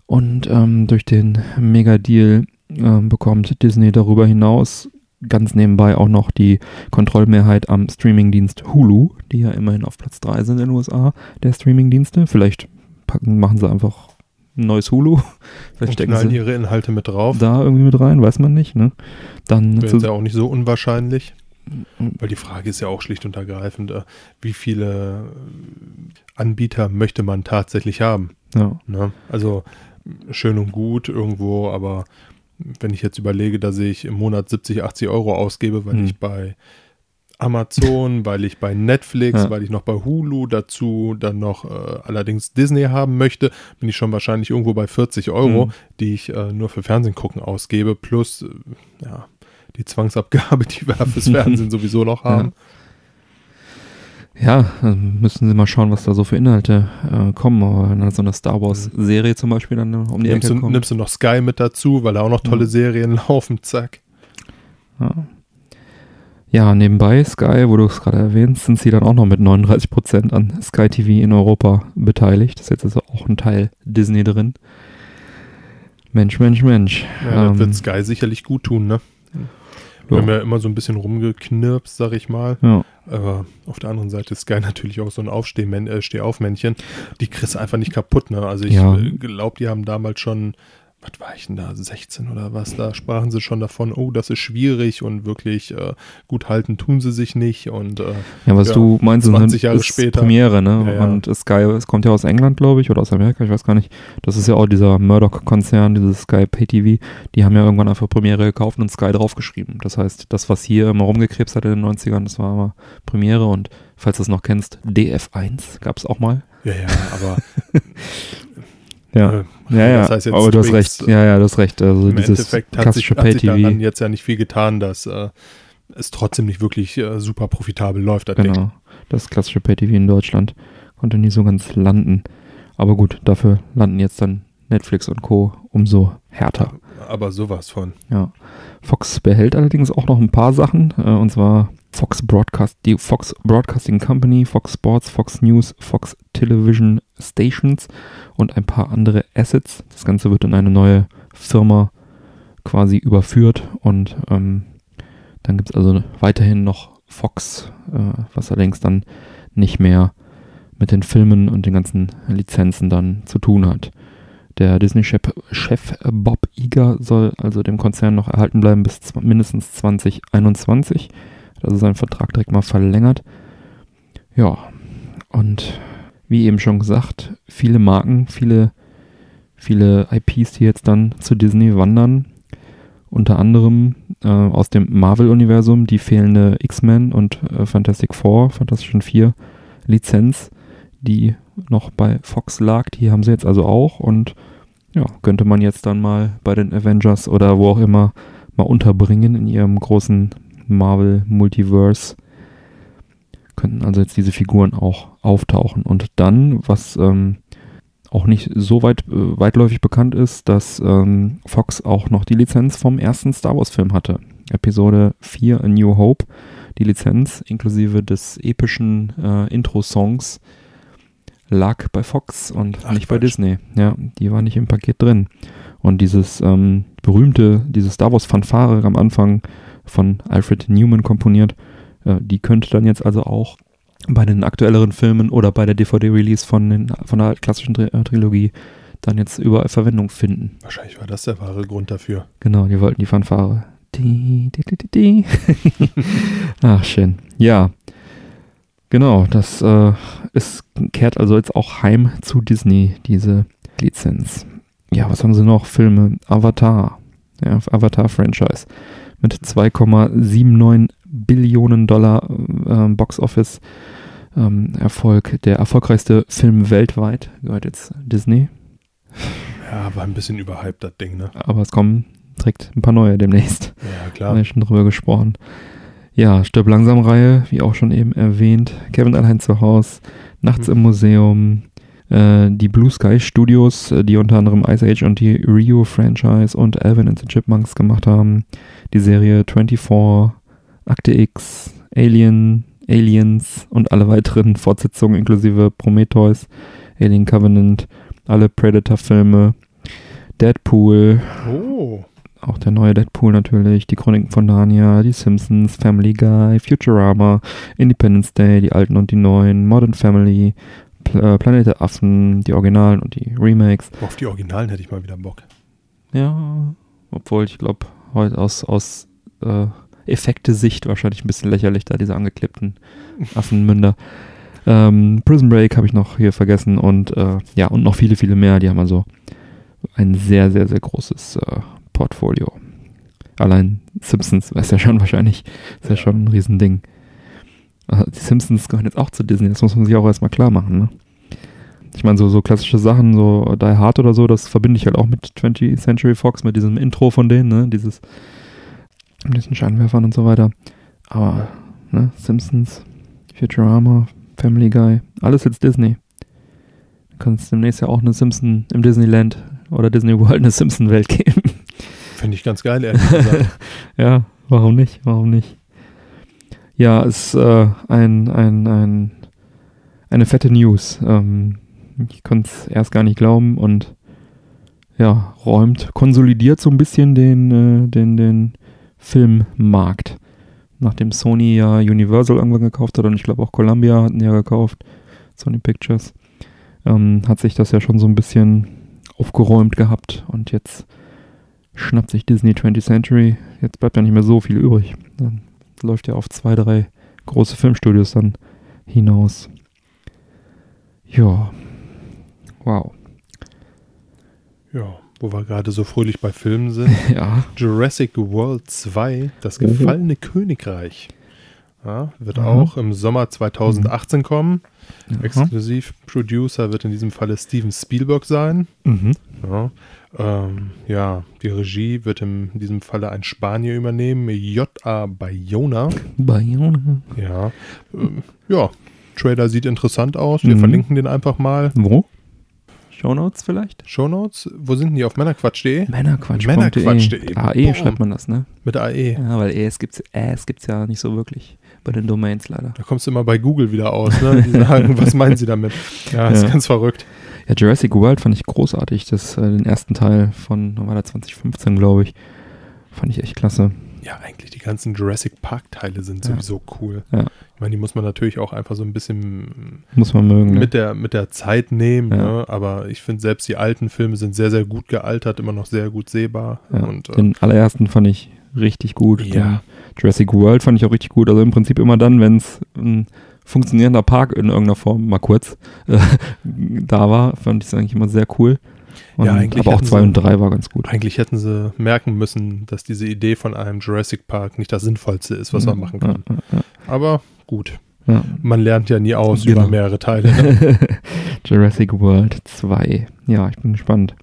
Und ähm, durch den Mega-Deal ähm, bekommt Disney darüber hinaus ganz nebenbei auch noch die Kontrollmehrheit am Streamingdienst Hulu, die ja immerhin auf Platz 3 sind in den USA, der Streamingdienste. Vielleicht packen, machen sie einfach ein neues Hulu. Vielleicht Und stecken knallen sie ihre Inhalte mit drauf. da irgendwie mit rein, weiß man nicht. Ne? Dann Wäre ja auch nicht so unwahrscheinlich. Mhm. Weil die Frage ist ja auch schlicht und ergreifend, äh, wie viele äh, Anbieter möchte man tatsächlich haben? ja, Ne? Also schön und gut irgendwo, aber wenn ich jetzt überlege, dass ich im Monat 70, 80 Euro ausgebe, weil Hm. ich bei Amazon, weil ich bei Netflix, Ja. weil ich noch bei Hulu dazu dann noch äh, allerdings Disney haben möchte, bin ich schon wahrscheinlich irgendwo bei 40 Euro, Hm. die ich äh, nur für Fernsehen gucken ausgebe, plus äh, ja, die Zwangsabgabe, die wir fürs Fernsehen sowieso noch haben. ja, dann müssen sie mal schauen, was da so für Inhalte äh, kommen. Aber wenn dann so eine Star Wars-Serie zum Beispiel dann um die Nimmst Ecke du, kommt. nimmst du noch Sky mit dazu, weil da auch noch tolle Ja. Serien laufen, zack. Ja. ja, nebenbei Sky, wo du es gerade erwähnst, sind sie dann auch noch mit 39% an Sky TV in Europa beteiligt. Das ist jetzt also auch ein Teil Disney drin. Mensch, Mensch, Mensch. Ja, das Ähm, wird Sky sicherlich gut tun, ne? Wir haben ja immer so ein bisschen rumgeknirpst, sag ich mal. ja. Aber auf der anderen Seite ist Sky natürlich auch so ein Aufstehmän äh, Stehaufmännchen. Die kriegst einfach nicht kaputt, ne? Also ich Ja. glaube, die haben damals schon, was war ich denn da, 16 oder was, da sprachen sie schon davon, oh, das ist schwierig und wirklich äh, gut halten tun sie sich nicht und äh, Ja, was Ja, du meinst, 20 Jahre ist später. Premiere, ne? Ja, ja. Und Sky, es kommt ja aus England, glaube ich, oder aus Amerika, ich weiß gar nicht. Das ist ja auch dieser Murdoch-Konzern, dieses Sky Pay TV. Die haben ja irgendwann einfach Premiere gekauft und Sky draufgeschrieben. Das heißt, das, was hier immer rumgekrebst hat in den 90ern, das war immer Premiere und falls du es noch kennst, DF1 gab es auch mal. ja, ja, aber Ja, äh, ja, ja. das heißt jetzt aber du hast recht. Ja, ja, du hast recht. Also im dieses Endeffekt hat sich, hat sich daran jetzt ja nicht viel getan, dass äh, es trotzdem nicht wirklich äh, super profitabel läuft, das Ding. Genau. Das klassische Pay TV in Deutschland konnte nie so ganz landen. Aber gut, dafür landen jetzt dann Netflix und Co. umso härter. Aber sowas von. Ja. Fox behält allerdings auch noch ein paar Sachen, äh, und zwar Fox Broadcast, die Fox Broadcasting Company, Fox Sports, Fox News, Fox Television Stations und ein paar andere Assets. Das Ganze wird in eine neue Firma quasi überführt und ähm, dann gibt es also weiterhin noch Fox, äh, was allerdings dann nicht mehr mit den Filmen und den ganzen Lizenzen dann zu tun hat. Der Disney-Chef Chef Bob Iger soll also dem Konzern noch erhalten bleiben bis mindestens 2021. Hat also seinen Vertrag direkt mal verlängert. Ja, und wie eben schon gesagt, viele Marken, viele, viele IPs, die jetzt dann zu Disney wandern. Unter anderem äh, aus dem Marvel-Universum die fehlende X-Men und äh, Fantastic Four, Fantastischen Vier Lizenz, die noch bei Fox lag, die haben sie jetzt also auch und ja, könnte man jetzt dann mal bei den Avengers oder wo auch immer mal unterbringen in ihrem großen Marvel Multiverse. Könnten also jetzt diese Figuren auch auftauchen. Und dann, was ähm, auch nicht so weit äh, weitläufig bekannt ist, dass ähm, Fox auch noch die Lizenz vom ersten Star Wars Film hatte. Episode 4 A New Hope. Die Lizenz inklusive des epischen äh, Intro-Songs lag bei Fox und Ach, nicht bei Quatsch. Disney. Ja, die war nicht im Paket drin. Und dieses ähm, berühmte, diese Star Wars Fanfare am Anfang von Alfred Newman komponiert, äh, die könnte dann jetzt also auch bei den aktuelleren Filmen oder bei der DVD-Release von, den- von der klassischen äh, Trilogie dann jetzt überall Verwendung finden. Wahrscheinlich war das der wahre Grund dafür. Genau, die wollten die Fanfare. Die, die, die, die. Ach, schön. Ja, genau, das äh, ist, kehrt also jetzt auch heim zu Disney, diese Lizenz. Ja, was haben sie noch? Filme. Avatar. Ja, Avatar-Franchise. Mit 2,79 Billionen Dollar äh, Box-Office ähm, Erfolg. Der erfolgreichste Film weltweit gehört jetzt Disney. Ja, war ein bisschen überhyped, das Ding, ne? Aber es kommen direkt ein paar neue demnächst. Ja, Haben klar. wir schon drüber gesprochen. Ja, Stirb langsam Reihe, wie auch schon eben erwähnt. Kevin allein zu Haus, Nachts Mhm. im Museum, äh, die Blue Sky Studios, äh, die unter anderem Ice Age und die Rio Franchise und Alvin and the Chipmunks gemacht haben. Die Serie 24, Akte X, Alien, Aliens und alle weiteren Fortsetzungen inklusive Prometheus, Alien Covenant, alle Predator-Filme, Deadpool, Oh. auch der neue Deadpool natürlich, die Chroniken von Narnia, die Simpsons, Family Guy, Futurama, Independence Day, die alten und die neuen, Modern Family, Pl äh, Planet der Affen, die Originalen und die Remakes. Auf die Originalen hätte ich mal wieder Bock. Ja, obwohl ich glaube, heute aus, aus äh, Effekte-Sicht wahrscheinlich ein bisschen lächerlich, da diese angeklippten Affenmünder. Ähm, Prison Break habe ich noch hier vergessen und äh, ja, und noch viele, viele mehr. Die haben also ein sehr, sehr, sehr großes äh, Portfolio. Allein Simpsons, weiß ja schon wahrscheinlich, ist ja, Ja. schon ein Riesending. Äh, Die Simpsons gehören jetzt auch zu Disney, das muss man sich auch erstmal klar machen, ne? Ich meine, so, so klassische Sachen, so Die Hard oder so, das verbinde ich halt auch mit 20th Century Fox, mit diesem Intro von denen, ne? Dieses, mit diesen Scheinwerfern und so weiter. Aber, ne? Simpsons, Futurama, Family Guy, alles jetzt Disney. Du kannst demnächst ja auch eine Simpson im Disneyland oder Disney World eine Simpson-Welt geben. Finde ich ganz geil, ehrlich gesagt. ja, warum nicht? Warum nicht? Ja, ist äh, ein, ein, ein, eine fette News. Ähm, ich konnte es erst gar nicht glauben und ja, räumt, konsolidiert so ein bisschen den, äh, den, den Filmmarkt. Nachdem Sony ja Universal irgendwann gekauft hat und ich glaube auch Columbia hatten ja gekauft, Sony Pictures, ähm, hat sich das ja schon so ein bisschen aufgeräumt gehabt und jetzt schnappt sich Disney 20th Century. Jetzt bleibt ja nicht mehr so viel übrig. Dann läuft ja auf zwei, drei große Filmstudios dann hinaus. Ja. Wow. Ja, wo wir gerade so fröhlich bei Filmen sind. Ja. Jurassic World 2, das Mhm. gefallene Königreich. Ja, wird Mhm. auch im Sommer 2018 kommen. ja. Exklusiv Producer wird in diesem Falle Steven Spielberg sein. Mhm. Ja, ähm, ja die Regie wird in diesem Falle ein Spanier übernehmen, J.A. Bayona. Bayona. Ja, ähm, ja, Trailer sieht interessant aus. Wir Mhm. verlinken den einfach mal. Wo? Shownotes vielleicht? Shownotes, wo sind die? Auf männerquatsch.de? Männerquatsch.de. Männerquatsch.de. AE Boom. schreibt man das, ne? Mit AE. Ja, weil ES gibt's, ES gibt's ja nicht so wirklich bei den Domains leider. Da kommst du immer bei Google wieder aus, ne? Die sagen, was meinen sie damit? Ja, ist Ja. ganz verrückt. Ja, Jurassic World fand ich großartig. Das, äh, den ersten Teil von, war der 2015, glaube ich. Fand ich echt klasse. Ja, eigentlich die ganzen Jurassic Park-Teile sind Ja. sowieso cool. Ja. Ich meine, die muss man natürlich auch einfach so ein bisschen Muss man mögen. Ne? mit, der, mit der Zeit nehmen, Ja. ne? aber ich finde selbst die alten Filme sind sehr, sehr gut gealtert, immer noch sehr gut sehbar. Und, äh, den allerersten fand ich richtig gut. Ja. Den Jurassic World fand ich auch richtig gut. Also im Prinzip immer dann, wenn es ein funktionierender Park in irgendeiner Form mal kurz äh, da war, fand ich es eigentlich immer sehr cool. Und, Ja, eigentlich aber auch zwei sie- und drei war ganz gut. eigentlich hätten sie merken müssen, dass diese Idee von einem Jurassic Park nicht das Sinnvollste ist, was man machen kann. Ja, Aber gut, ja, ja. man lernt ja nie aus Genau. über mehrere Teile. Ne? Jurassic World 2. Ja, ich bin gespannt.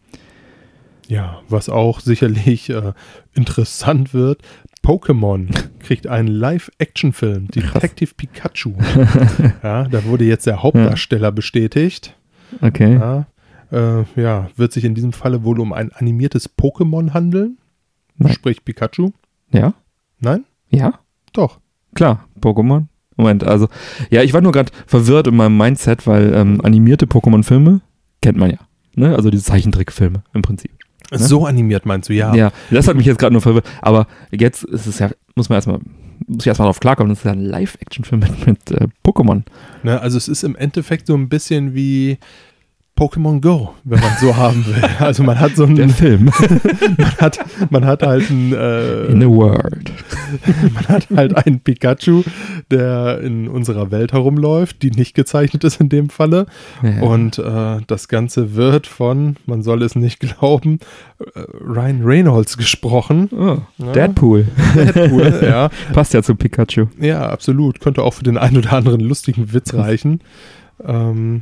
Ja, was auch sicherlich äh, interessant wird, Pokémon kriegt einen Live-Action-Film, Detective Pikachu. ja, da wurde jetzt der Hauptdarsteller bestätigt. Okay. Ja, äh, ja, wird sich in diesem Falle wohl um ein animiertes Pokémon handeln, Nein. sprich Pikachu. Ja? Nein? Ja? Doch. Klar, Pokémon. Moment, also, ja, ich war nur gerade verwirrt in meinem Mindset, weil ähm, animierte Pokémon-Filme kennt man ja. Ne? Also diese Zeichentrickfilme im Prinzip. Ne? So animiert meinst du, ja. Ja, das hat mich jetzt gerade nur verwirrt. Aber jetzt ist es ja, muss man erstmal, muss ich erstmal drauf klarkommen, das ist ja ein Live-Action-Film mit, mit äh, Pokémon. Ne, also es ist im Endeffekt so ein bisschen wie Pokémon Go, wenn man so haben will. Also man hat so Der ein, Film. man hat, man hat halt ein, äh, In a world. man hat halt einen Pikachu, der in unserer Welt herumläuft, die nicht gezeichnet ist in dem Falle. Ja. Und äh, das Ganze wird von, man soll es nicht glauben, äh, Ryan Reynolds gesprochen. oh, Ja. Deadpool. Deadpool, ja. Passt ja zu Pikachu. Ja, absolut. Könnte auch für den einen oder anderen lustigen Witz reichen. Ähm,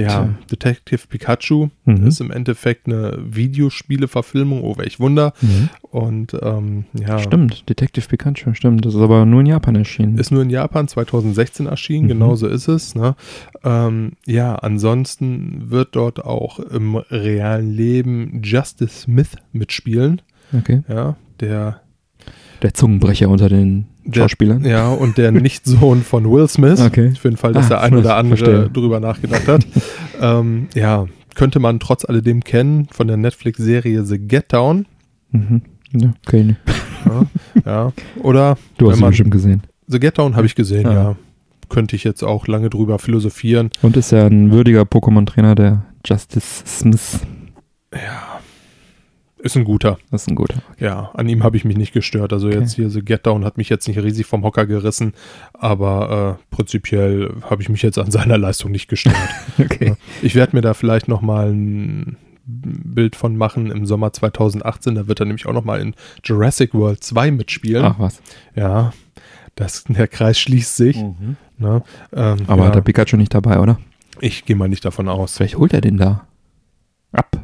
ja, Tja. Detective Pikachu Mhm. ist im Endeffekt eine Videospiele-Verfilmung, oh welch Wunder. Mhm. Und ähm, ja, Stimmt, Detective Pikachu, stimmt. Das ist aber nur in Japan erschienen. ist nur in Japan 2016 erschienen, Mhm. genau so ist es. Ne? Ähm, ja, ansonsten wird dort auch im realen Leben Justice Smith mitspielen. okay. Ja, der Der Zungenbrecher unter den Der- Schauspielern. Ja, und der Nichtsohn von Will Smith. Okay. Für den Fall, dass Ah, der ein oder andere verstehe. drüber nachgedacht hat. ähm, ja, könnte man trotz alledem kennen von der Netflix-Serie The Get Down. Mhm. Ja, okay. Ja, ja. Oder Du hast ihn man, bestimmt gesehen. The Get Down habe ich gesehen, Ah. ja. Könnte ich jetzt auch lange drüber philosophieren. Und ist ja ein würdiger Pokémon-Trainer, der Justice Smith. Ja, ist ein guter. Ist ein guter. Ja, an ihm habe ich mich nicht gestört. Also jetzt hier The Get Down hat mich jetzt nicht riesig vom Hocker gerissen, aber äh, prinzipiell habe ich mich jetzt an seiner Leistung nicht gestört. Okay. Ich werde mir da vielleicht noch mal ein Bild von machen im Sommer 2018. Da wird er nämlich auch noch mal in Jurassic World 2 mitspielen. Ach was. Ja, das, der Kreis schließt sich. Ne? Ähm, Aber ja, hat der Pikachu nicht dabei, oder? ich gehe mal nicht davon aus. Vielleicht holt er den da ab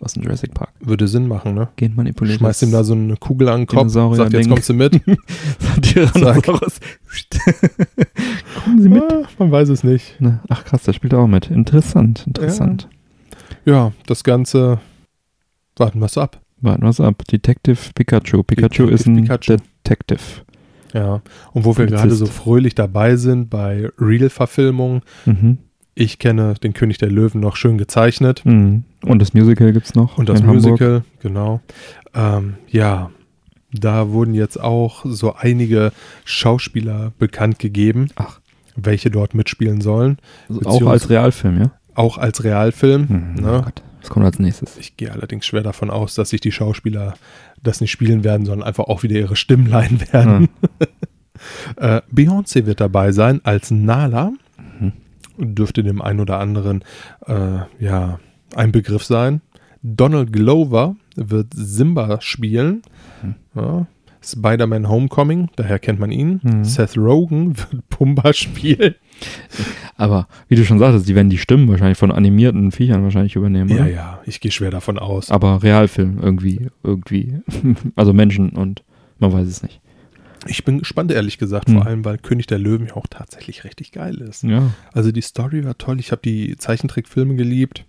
aus dem Jurassic Park. Würde Sinn machen, ne? Gehen manipuliert. Schmeißt ihm da so eine Kugel an den Kopf, Dinosaurier- sagt, jetzt Ding. kommst du mit. Tyrannosaurus. Kommen Sie mit. Ah, man weiß es nicht. Ne? Ach krass, der spielt auch mit. Interessant, interessant. Ja, das Ganze warten wir es ab. Warten wir es ab. Detective Pikachu. Pikachu Detective ist ein Pikachu. Detective. Ja, und wo wir Polizist. gerade so fröhlich dabei sind bei Real-Verfilmungen, Mhm. Ich kenne den König der Löwen noch schön gezeichnet Mhm. Und das Musical gibt's noch. und das in Hamburg. Musical, genau. Ähm, ja, da wurden jetzt auch so einige Schauspieler bekannt gegeben, Ach. welche dort mitspielen sollen, Also auch als Realfilm, ja? auch als Realfilm. Mhm. Ne? Oh Gott. Was kommt als nächstes? Ich gehe allerdings schwer davon aus, dass sich die Schauspieler das nicht spielen werden, sondern einfach auch wieder ihre Stimmen leihen werden. Äh, Beyoncé wird dabei sein als Nala. Dürfte dem einen oder anderen äh, ja ein Begriff sein. Donald Glover wird Simba spielen. Mhm. Ja. Spider-Man Homecoming, daher kennt man ihn. Mhm. Seth Rogen wird Pumba spielen. Aber wie du schon sagtest, die werden die Stimmen wahrscheinlich von animierten Viechern wahrscheinlich übernehmen, Ja, oder? ja, ich gehe schwer davon aus. Aber Realfilm irgendwie, irgendwie. also Menschen und man weiß es nicht. Ich bin gespannt, ehrlich gesagt, vor allem, weil König der Löwen ja auch tatsächlich richtig geil ist. Ja. Also die Story war toll. Ich habe die Zeichentrickfilme geliebt.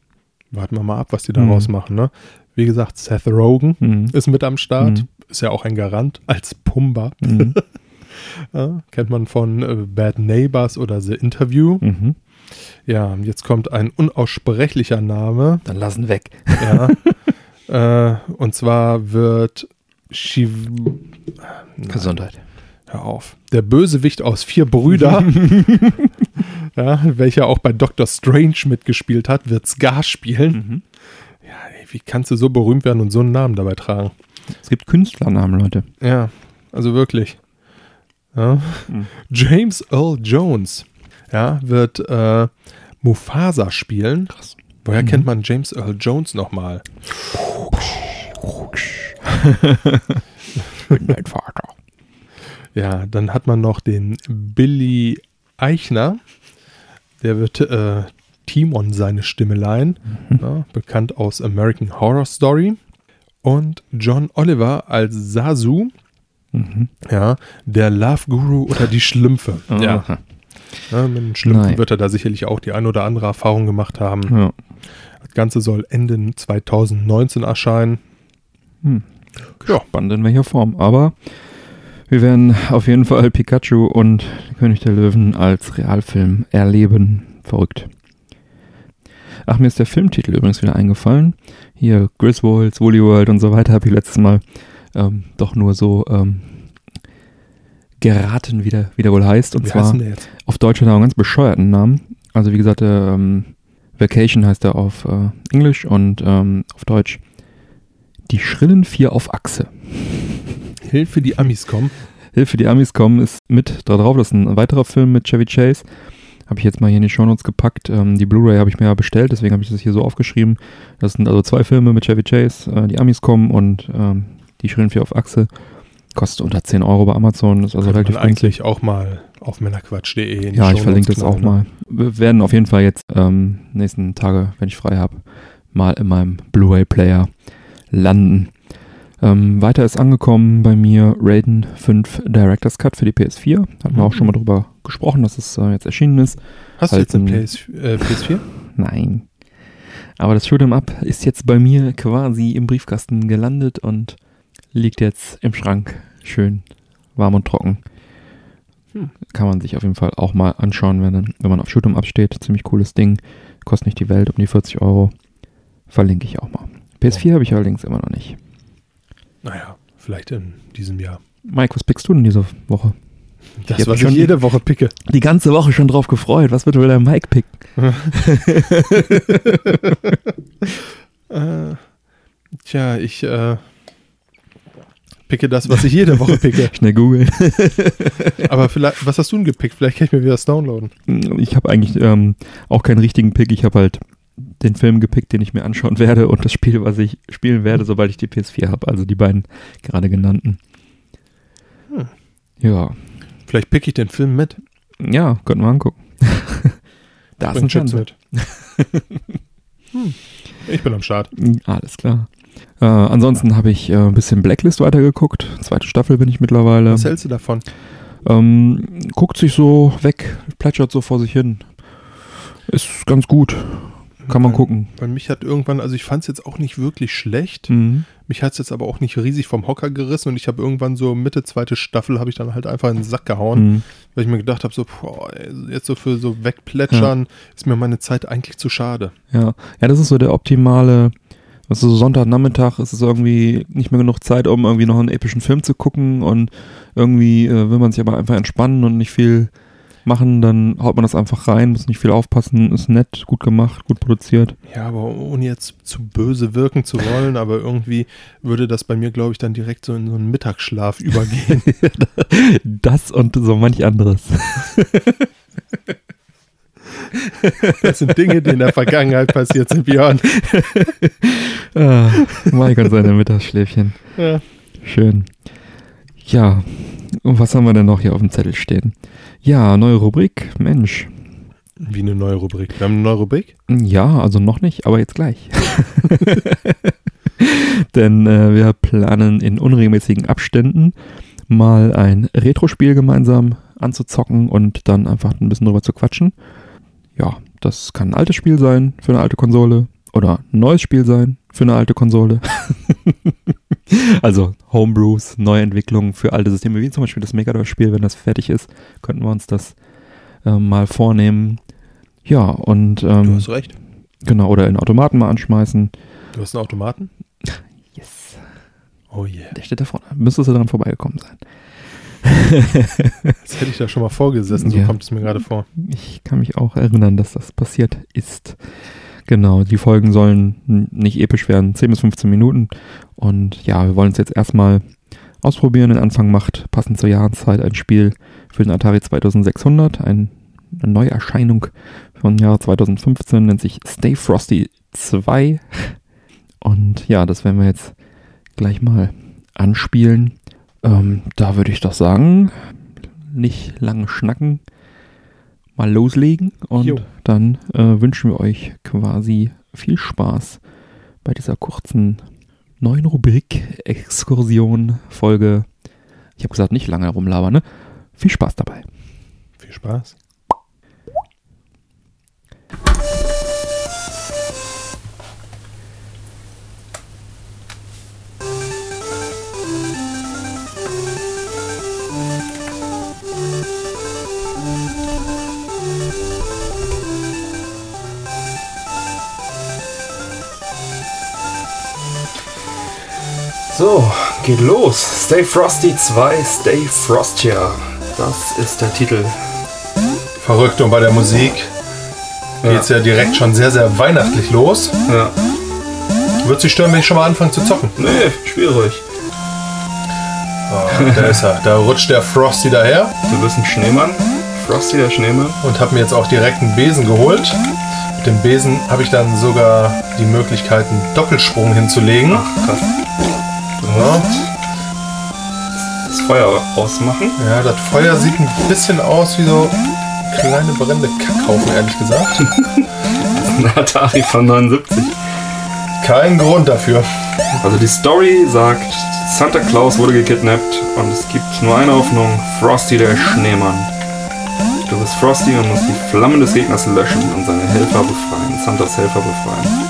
Warten wir mal ab, was die daraus machen. Ne? Wie gesagt, Seth Rogen Mhm. ist mit am Start. Mhm. Ist ja auch ein Garant als Pumba. Mhm. Ja, kennt man von äh, Bad Neighbors oder The Interview. Mhm. Ja, jetzt kommt ein unaussprechlicher Name. Dann lassen weg. Ja. äh, und zwar wird Shiv Gesundheit. Hör auf. Der Bösewicht aus Vier Brüder, ja, welcher auch bei Doctor Strange mitgespielt hat, wird Scar spielen. Mhm. Ja, ey, wie kannst du so berühmt werden und so einen Namen dabei tragen? Es gibt Künstlernamen, Leute. Ja, also wirklich. Ja. Mhm. James Earl Jones ja, wird äh, Mufasa spielen. Krass. Woher Mhm. kennt man James Earl Jones nochmal? Dein Vater. Ja, dann hat man noch den Billy Eichner. Der wird äh, Timon seine Stimme leihen. Mhm. Ja, bekannt aus American Horror Story. Und John Oliver als Sasu, Mhm. ja, der Love Guru oder die Schlümpfe. Ja, Aha. ja, mit den Schlümpfen Nein. wird er da sicherlich auch die ein oder andere Erfahrung gemacht haben. Ja. Das Ganze soll Ende 2019 erscheinen. Hm. Ja. Spannend in welcher Form. Aber wir werden auf jeden Fall Pikachu und König der Löwen als Realfilm erleben. Verrückt. Ach, mir ist der Filmtitel übrigens wieder eingefallen. Hier Griswolds, Woolly World und so weiter habe ich letztes Mal ähm, doch nur so ähm, geraten, wie der, wie der wohl heißt. Und Wie zwar auf Deutsch hat er auch einen ganz bescheuerten Namen. Also wie gesagt, ähm, Vacation heißt er auf äh, Englisch und ähm, auf Deutsch Die schrillen vier auf Achse. Hilfe, die Amis kommen. Hilfe, die Amis kommen ist mit da drauf. Das ist ein weiterer Film mit Chevy Chase. Habe ich jetzt mal hier in die Shownotes gepackt. Ähm, die Blu-ray habe ich mir ja bestellt, deswegen habe ich das hier so aufgeschrieben. Das sind also zwei Filme mit Chevy Chase. Äh, die Amis kommen und ähm, die schrillen vier auf Achse. Kostet unter 10 Euro bei Amazon, ist also Könnte relativ man eigentlich auch mal auf männerquatsch.de in die Ja, ich verlinke das auch knallen, ne? mal. Wir werden auf jeden Fall jetzt ähm, nächsten Tage, wenn ich frei habe, mal in meinem Blu-ray-Player landen. Ähm, weiter ist angekommen bei mir Raiden 5 Director's Cut für die PS4. Hatten wir auch Mhm. schon mal drüber gesprochen, dass es äh, jetzt erschienen ist. Hast du halt jetzt eine ein- PS, äh, PS4? Nein. Aber das Shoot'em Up ist jetzt bei mir quasi im Briefkasten gelandet und liegt jetzt im Schrank. Schön warm und trocken. Hm. Kann man sich auf jeden Fall auch mal anschauen, wenn, wenn man auf Shoot'em Up steht. Ziemlich cooles Ding. Kostet nicht die Welt, um die 40 Euro. Verlinke ich auch mal. PS4 habe ich allerdings immer noch nicht. Naja, vielleicht in diesem Jahr. Mike, was pickst du denn diese Woche? Das, was schon ich jede Woche picke. Die ganze Woche schon drauf gefreut. Was wird wohl der Mike picken? Äh, tja, ich äh, picke das, was ich jede Woche picke. Schnell googeln. Aber vielleicht, was hast du denn gepickt? Vielleicht kann ich mir wieder das downloaden. Ich habe eigentlich ähm, auch keinen richtigen Pick. Ich habe halt den Film gepickt, den ich mir anschauen werde und das Spiel, was ich spielen werde, sobald ich die PS4 habe. Also die beiden gerade genannten. Hm. Ja, Vielleicht picke ich den Film mit. ja, könnten wir angucken. da ist ein Fernseher. mit. hm. Ich bin am Start. Alles klar. Äh, ansonsten habe ich äh, ein bisschen Blacklist weitergeguckt. Zweite Staffel bin ich mittlerweile. Was hältst du davon? Ähm, guckt sich so weg, plätschert so vor sich hin. Ist ganz gut. Kann man gucken. Weil mich hat irgendwann, also ich fand es jetzt auch nicht wirklich schlecht. Mhm. Mich hat es jetzt aber auch nicht riesig vom Hocker gerissen und ich habe irgendwann so Mitte zweite Staffel habe ich dann halt einfach in den Sack gehauen, Mhm. weil ich mir gedacht habe, so, boah, jetzt so für so wegplätschern ist mir meine Zeit eigentlich zu schade. Ja, ja, das ist so der optimale, was so Sonntagnachmittag ist es irgendwie nicht mehr genug Zeit, um irgendwie noch einen epischen Film zu gucken und irgendwie äh, will man sich aber einfach entspannen und nicht viel machen, dann haut man das einfach rein, muss nicht viel aufpassen, ist nett, gut gemacht, gut produziert. Ja, aber ohne jetzt zu böse wirken zu wollen, aber irgendwie würde das bei mir, glaube ich, dann direkt so in so einen Mittagsschlaf übergehen. Das und so manch anderes. Das sind Dinge, die in der Vergangenheit passiert sind, Björn. ah, Mike und seine Mittagsschläfchen. Ja. Schön. Ja, und was haben wir denn noch hier auf dem Zettel stehen? Ja, neue Rubrik, Mensch. Wie eine neue Rubrik. Wir haben eine neue Rubrik? Ja, also noch nicht, aber jetzt gleich. Denn äh, wir planen in unregelmäßigen Abständen mal ein Retro-Spiel gemeinsam anzuzocken und dann einfach ein bisschen drüber zu quatschen. Ja, das kann ein altes Spiel sein für eine alte Konsole oder ein neues Spiel sein für eine alte Konsole. also Homebrews, Neuentwicklungen für alte Systeme, wie zum Beispiel das Megadrive-Spiel, wenn das fertig ist, könnten wir uns das äh, mal vornehmen. Ja, und Du ähm, hast recht. genau, oder in Automaten mal anschmeißen. Du hast einen Automaten? Yes. Oh yeah. Der steht da vorne. Müsstest du dran vorbeigekommen sein. Jetzt hätte ich da schon mal vorgesessen, so Ja. kommt es mir gerade vor. Ich kann mich auch erinnern, dass das passiert ist. Genau, die Folgen sollen nicht episch werden, 10 bis 15 Minuten. Und ja, wir wollen es jetzt erstmal ausprobieren. Den Anfang macht passend zur Jahreszeit ein Spiel für den Atari 2600, ein, eine Neuerscheinung vom Jahr 2015, nennt sich Stay Frosty 2. Und ja, das werden wir jetzt gleich mal anspielen. Ähm, da würde ich doch sagen, nicht lange schnacken, mal loslegen und Jo. dann äh, wünschen wir euch quasi viel Spaß bei dieser kurzen neuen Rubrik Exkursion Folge. Ich habe gesagt, nicht lange herumlabern, ne? Viel Spaß dabei. Viel Spaß. So, geht los. Stay Frosty 2, Stay Frostier. Das ist der Titel. Verrückt und bei der Musik geht es ja direkt schon sehr, sehr weihnachtlich los. Ja. Wird sich stören, wenn ich schon mal anfange zu zocken? Nee, ruhig. Oh, da ist er. Da rutscht der Frosty daher Du bist ein Schneemann. Frosty, der Schneemann. und habe mir jetzt auch direkt einen Besen geholt. Mit dem Besen habe ich dann sogar die Möglichkeit, einen Doppelsprung hinzulegen. Krass. Ja. das Feuer ausmachen. Ja, das Feuer sieht ein bisschen aus wie so kleine brennende Kackhaufen, ehrlich gesagt. Ein Atari von 79. Kein Grund dafür. Also die Story sagt, Santa Claus wurde gekidnappt und es gibt nur eine Hoffnung, Frosty der Schneemann. Du bist Frosty und musst die Flammen des Gegners löschen und seine Helfer befreien, Santas Helfer befreien.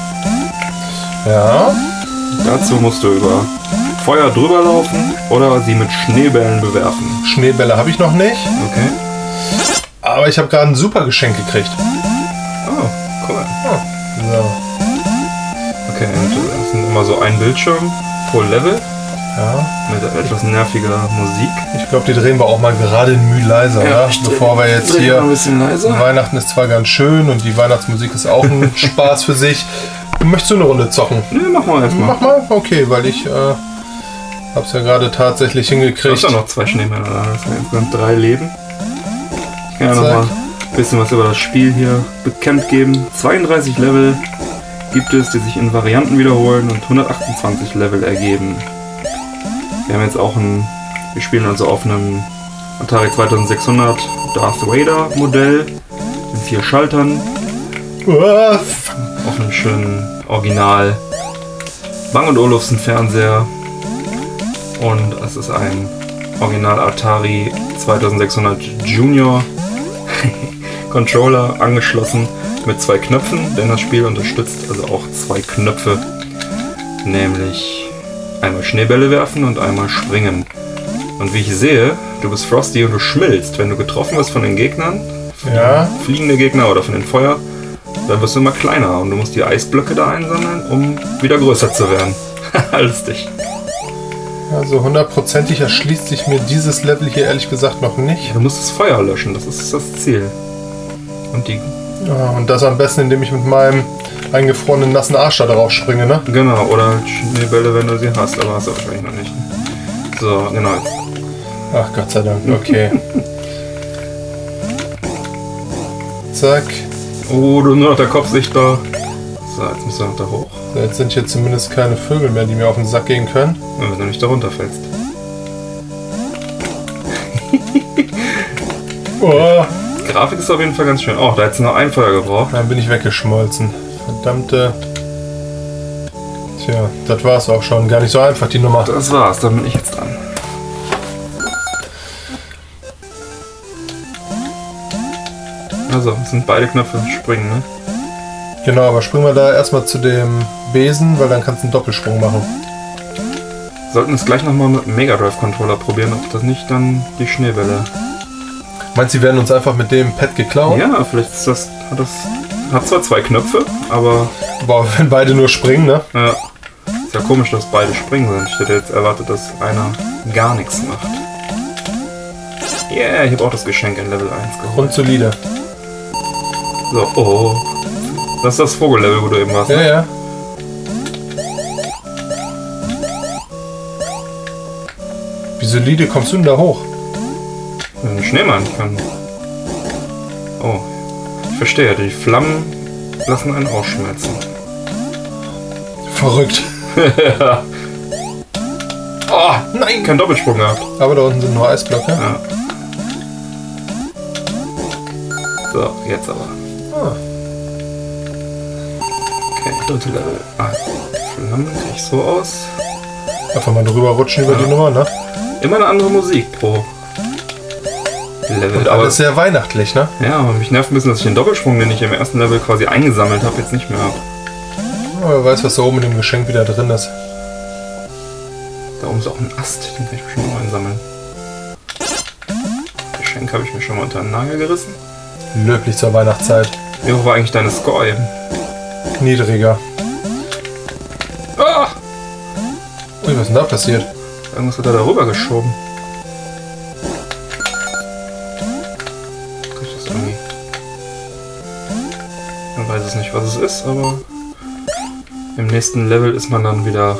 Ja, Dazu musst du über Feuer drüber laufen oder sie mit Schneebällen bewerfen. Schneebälle habe ich noch nicht, Okay? aber ich habe gerade ein super Geschenk gekriegt. Oh, cool. So, Okay, und das sind immer so ein Bildschirm pro Level ja. mit etwas nerviger Musik. Ich glaube, die drehen wir auch mal gerade in Mühe leiser, oder? ich Bevor wir jetzt hier. mal ein bisschen leiser. Weihnachten ist zwar ganz schön und die Weihnachtsmusik ist auch ein Spaß für sich. Möchtest du eine Runde zocken? Ne, mach mal erstmal. Mach mal, okay, weil ich äh, hab's ja gerade tatsächlich hingekriegt. ja noch zwei Schneemänner da. Das sind insgesamt drei Leben. Ich kann ja noch Zack. mal ein bisschen was über das Spiel hier bekannt geben. 32 Level gibt es, die sich in Varianten wiederholen und 128 Level ergeben. Wir haben jetzt auch ein. Wir spielen also auf einem Atari 2600 Darth Vader Modell mit vier Schaltern Uah, auf einem schönen Original. Bang und Olufsen Fernseher. Und es ist ein Original Atari 2600 Junior Controller angeschlossen mit zwei Knöpfen, denn das Spiel unterstützt also auch zwei Knöpfe, nämlich einmal Schneebälle werfen und einmal springen. Und wie ich sehe, du bist Frosty und du schmilzt, wenn du getroffen wirst von den Gegnern, Ja, fliegende Gegner oder von den Feuer, dann wirst du immer kleiner und du musst die Eisblöcke da einsammeln, um wieder größer zu werden. Lustig. also hundertprozentig erschließt sich mir dieses Level hier ehrlich gesagt noch nicht. Du musst das Feuer löschen, das ist das Ziel. Und die, Ja, und das am besten, indem ich mit meinem eingefrorenen nassen Arsch da drauf springe, ne? genau, oder Schneebälle, wenn du sie hast, aber hast du wahrscheinlich noch nicht. So, genau. Ach Gott sei Dank, okay. Zack. Oh, du nur noch der Kopf sichtbar. So, jetzt musst du noch da hoch, So, Jetzt sind hier zumindest keine Vögel mehr, die mir auf den Sack gehen können. wenn du nicht da runterfällst. Oh, Die Grafik ist auf jeden Fall ganz schön. Oh, da hättest du noch ein Feuer gebraucht. dann bin ich weggeschmolzen. Verdammte. Tja, das war's auch schon. Gar nicht so einfach, die Nummer. Das war's, dann bin ich jetzt dran. Also, es sind beide Knöpfe springen, ne? Genau, aber springen wir da erstmal zu dem Besen, weil dann kannst du einen Doppelsprung machen. Sollten es gleich nochmal mit dem Mega Drive Controller probieren, ob das nicht dann die Schneewelle. Meinst du, die werden uns einfach mit dem Pad geklaut? Ja, vielleicht ist das. Hat das. Hat zwar zwei Knöpfe, aber. Boah, wenn beide nur springen, ne? Ja. Ist ja komisch, dass beide springen sind. Ich hätte jetzt erwartet, dass einer gar nichts macht. Yeah, ich habe auch das Geschenk in Level 1 geholt. Grundsolide. So, oh. Das ist das Vogellevel, wo du eben warst. Ja, Ne? ja. Wie solide kommst du denn da hoch? Ein Schneemann kann. Oh. Ich verstehe, die Flammen lassen einen ausschmelzen. Verrückt. Oh, nein! Kein Doppelsprung gehabt. Aber da unten sind nur Eisblöcke. Ja. So, jetzt aber. Dritte Level. Ah, Flammen ich so aus. Einfach mal drüber rutschen über Ja. die Nummer, ne? Immer eine andere Musik pro Level. Und Aber alles sehr weihnachtlich, ne? ja, aber mich nervt ein bisschen, dass ich den Doppelsprung, den ich im ersten Level quasi eingesammelt habe, jetzt nicht mehr habe. Oh, wer weiß, was da oben in dem Geschenk wieder drin ist. Da oben ist auch ein Ast, den kann ich bestimmt noch einsammeln. Geschenk habe ich mir schon mal unter den Nagel gerissen. Löblich zur Weihnachtszeit. Wie hoch war eigentlich deine Score eben? Niedriger. Ah! Ui, was ist denn da passiert? Irgendwas hat er darüber geschoben. Krieg ich das irgendwie? Man weiß es nicht, was es ist, aber im nächsten Level ist man dann wieder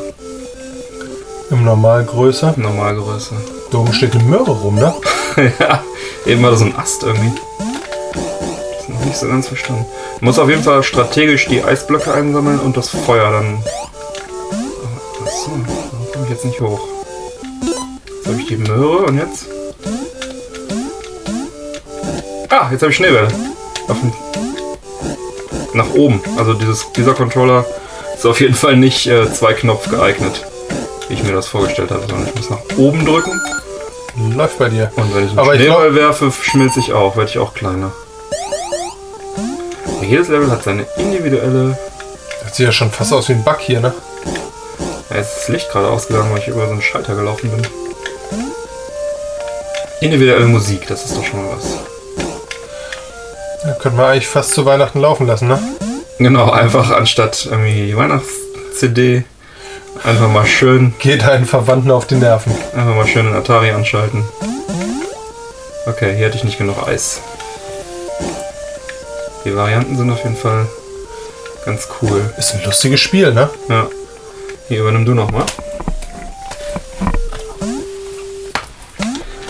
Im Normalgröße. Normalgröße. Da oben steht eine Möhre rum, ne? ja, eben war das so ein Ast irgendwie. Nicht so ganz verstanden. Muss auf jeden Fall strategisch die Eisblöcke einsammeln und das Feuer dann. Achso, da komme ich jetzt nicht hoch. Soll habe ich die Möhre und jetzt? Ah, jetzt habe ich Schneebälle. Auf dem nach oben. Also dieses, dieser Controller ist auf jeden Fall nicht äh, zwei Knopf geeignet, wie ich mir das vorgestellt habe, sondern ich muss nach oben drücken Läuft bei dir. und wenn ich einen Aber Schneeball werfe, schmilze ich auch, werde ich auch kleiner. Jedes Level hat seine individuelle. Das sieht ja schon fast aus wie ein Bug hier, ne? Ja, jetzt ist das Licht gerade ausgegangen, weil ich über so einen Schalter gelaufen bin. Individuelle Musik, das ist doch schon mal was. Ja, könnte man eigentlich fast zu Weihnachten laufen lassen, ne? Genau, einfach anstatt irgendwie Weihnachts-CD einfach mal schön Geht deinen Verwandten auf die Nerven. Einfach mal schön den Atari anschalten. Okay, hier hatte ich nicht genug Eis. Die Varianten sind auf jeden Fall ganz cool. Ist ein lustiges Spiel, ne? Ja. Hier übernimm du nochmal.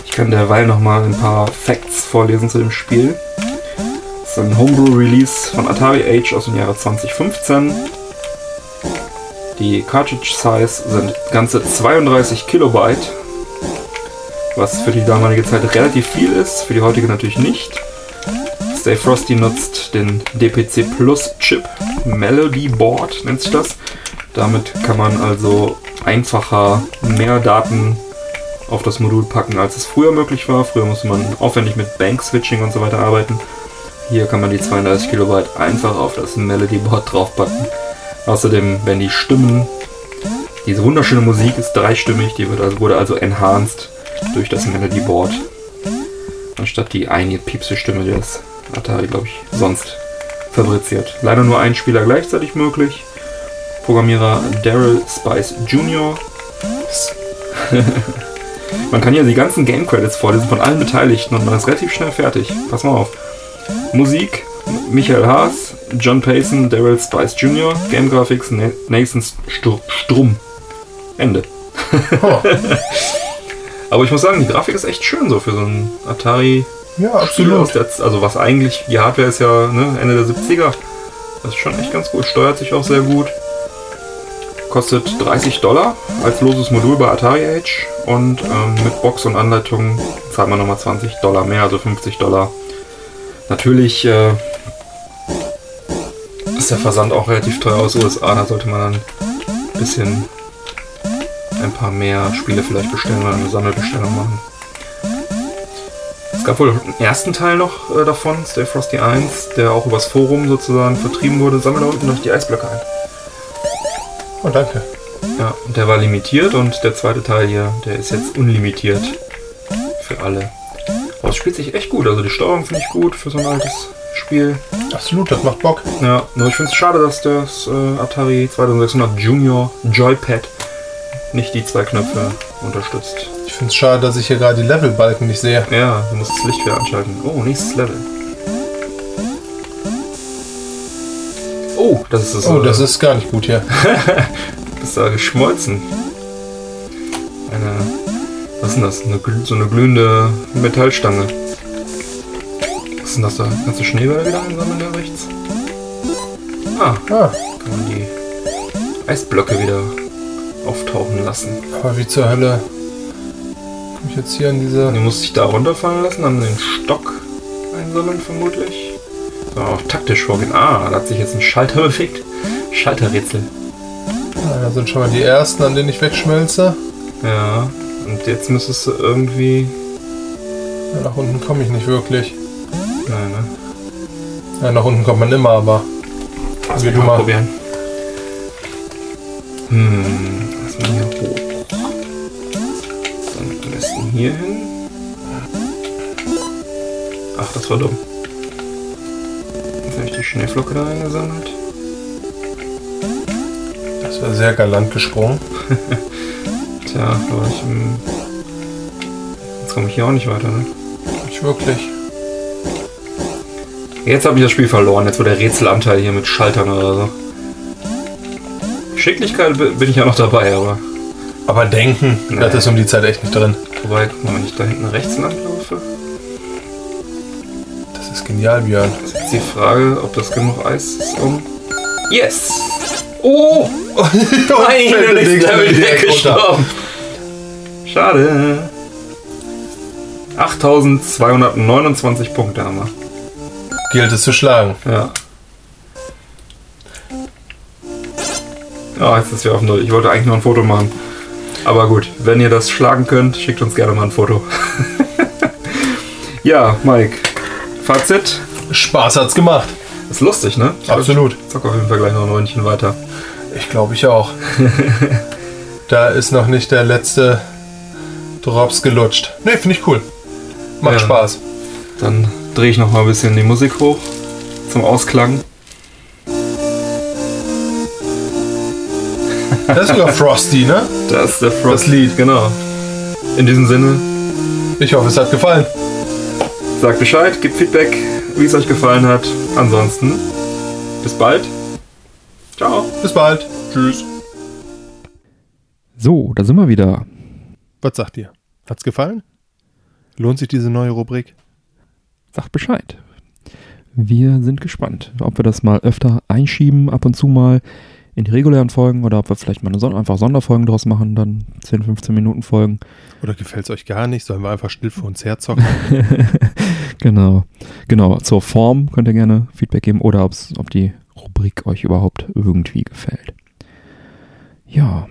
Ich kann derweil nochmal ein paar Facts vorlesen zu dem Spiel. Das ist ein Homebrew-Release von Atari Age aus dem Jahre 2015. Die Cartridge-Size sind ganze 32 Kilobyte, was für die damalige Zeit relativ viel ist, für die heutige natürlich nicht. Stay Frosty nutzt den DPC Plus Chip Melody Board, nennt sich das. Damit kann man also einfacher mehr Daten auf das Modul packen, als es früher möglich war. Früher musste man aufwendig mit Bank Switching und so weiter arbeiten. Hier kann man die 32 Kilobyte einfach auf das Melody Board draufpacken. Außerdem werden die Stimmen, diese wunderschöne Musik ist dreistimmig, die also, wurde also enhanced durch das Melody Board. Anstatt die eine piepse Stimme, die das Atari, glaube ich, sonst fabriziert. Leider nur ein Spieler gleichzeitig möglich. Programmierer Daryl Spice Jr. man kann hier die ganzen Game Credits vorlesen von allen Beteiligten und man ist relativ schnell fertig. Pass mal auf. Musik Michael Haas, John Payson, Daryl Spice Jr., Game Graphics Na- Nathan Str Strum. Ende. Oh. Aber ich muss sagen, die Grafik ist echt schön so für so ein Atari Ja, absolut. der, also was eigentlich, die Hardware ist ja ne, Ende der 70er. Das ist schon echt ganz gut, steuert sich auch sehr gut. Kostet 30 Dollar als loses Modul bei Atari Age und ähm, mit Box und Anleitung zahlt man nochmal 20 Dollar mehr, also 50 Dollar. Natürlich äh, ist der Versand auch relativ teuer aus USA, da sollte man dann ein bisschen ein paar mehr Spiele vielleicht bestellen oder eine Sammelbestellung machen. Gab wohl einen ersten Teil noch äh, davon, Stay Frosty 1, der auch übers Forum sozusagen vertrieben wurde. Sammel da unten noch die Eisblöcke ein. Oh, danke. Ja, und der war limitiert und der zweite Teil hier, der ist jetzt unlimitiert für alle. Aber es spielt sich echt gut, also die Steuerung finde ich gut für so ein altes Spiel. Absolut, das macht Bock. Ja, nur ich finde es schade, dass das äh, Atari 2600 Junior Joypad nicht die zwei Knöpfe unterstützt. Ich finde es schade, dass ich hier gerade die Levelbalken nicht sehe. Ja, du musst das Licht wieder anschalten. Oh, nächstes Level. Oh, das ist das. Oh, äh, das ist gar nicht gut hier. ist da geschmolzen. Eine. Was ist denn das? Eine, so eine glühende Metallstange. Was ist denn das da? Kannst du Schneebälle wieder einsammeln da rechts? Ah, Ah, kann man die Eisblöcke wieder auftauchen lassen. aber wie zur Hölle komme ich jetzt hier in diese... Du musst dich da runterfallen lassen, dann den Stock einsammeln vermutlich. So, auch taktisch vorgehen. Ah, da hat sich jetzt ein Schalter bewegt. Schalterrätsel. Ah, da sind schon mal die ersten, an denen ich wegschmelze. Ja, und jetzt müsstest du irgendwie... Ja, nach unten komme ich nicht wirklich. Nein, ne? Ja, nach unten kommt man immer, aber... Wie du Mal mal. probieren. Hm, War dumm. Jetzt habe ich die Schneeflocke da eingesammelt. Das war sehr galant gesprungen. Tja, aber ich. hm, Jetzt komme ich hier auch nicht weiter, ne? Nicht wirklich. Jetzt habe ich das Spiel verloren, jetzt wo der Rätselanteil hier mit Schaltern oder so. Geschicklichkeit bi- bin ich ja noch dabei, aber. Aber denken, Nee. das ist um die Zeit echt nicht drin. Wobei, guck mal, wenn ich da hinten rechts lang laufe, Das ist genial, Björn. ist jetzt die Frage, ob das genug Eis ist, um. Yes! Oh! Nein, der nächste Level direkt gestorben. Schade. 8229 Punkte haben wir. Gilt es zu schlagen. Ja. Ah, jetzt ist wir auf Null. Ich wollte eigentlich nur ein Foto machen. Aber gut, wenn ihr das schlagen könnt, schickt uns gerne mal ein Foto. ja, Mike. Fazit. Spaß hat's gemacht. Ist lustig, ne? Ich Absolut. Zock auf jeden Fall gleich noch ein Rundchen weiter. Ich glaube ich auch. da ist noch nicht der letzte Drops gelutscht. Ne, finde ich cool. Macht Ja. Spaß. Dann drehe ich noch mal ein bisschen die Musik hoch zum Ausklang. Das ist sogar Frosty, ne? Das ist der Frost. Das Lied. Genau. In diesem Sinne, Ich hoffe, es hat gefallen. Sagt Bescheid, gebt Feedback, wie es euch gefallen hat. Ansonsten, bis bald. Ciao. Bis bald. Tschüss. So, da sind wir wieder. Was sagt ihr? Hat's gefallen? Lohnt sich diese neue Rubrik? Sagt Bescheid. Wir sind gespannt, ob wir das mal öfter einschieben, ab und zu mal in die regulären Folgen oder ob wir vielleicht mal Son einfach Sonderfolgen draus machen, dann 10, 15 Minuten Folgen. Oder gefällt es euch gar nicht? Sollen wir einfach still für uns herzocken? genau. Genau. Zur Form könnt ihr gerne Feedback geben oder ob's, ob die Rubrik euch überhaupt irgendwie gefällt. Ja.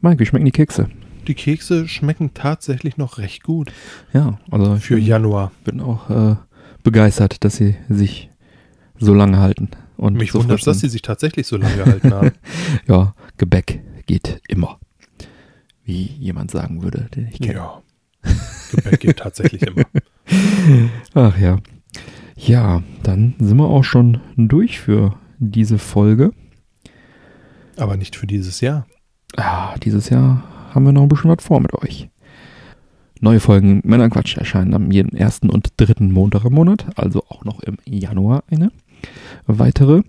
Mike, wie schmecken die Kekse? Die Kekse schmecken tatsächlich noch recht gut Ja, also für bin, Januar. bin auch äh, begeistert, dass sie sich so lange halten. Und Mich so wundert, frisch dass sie sich tatsächlich so lange gehalten haben. Ja, Gebäck geht immer. Wie jemand sagen würde, den ich kenne. ja. Gebäck geht tatsächlich immer. Ach ja. Ja, dann sind wir auch schon durch für diese Folge. Aber nicht für dieses Jahr. Ah, dieses Jahr haben wir noch ein bisschen was vor mit euch. Neue Folgen Männerquatsch erscheinen am jeden ersten und dritten Montag im Monat, also auch noch im Januar eine. Weitere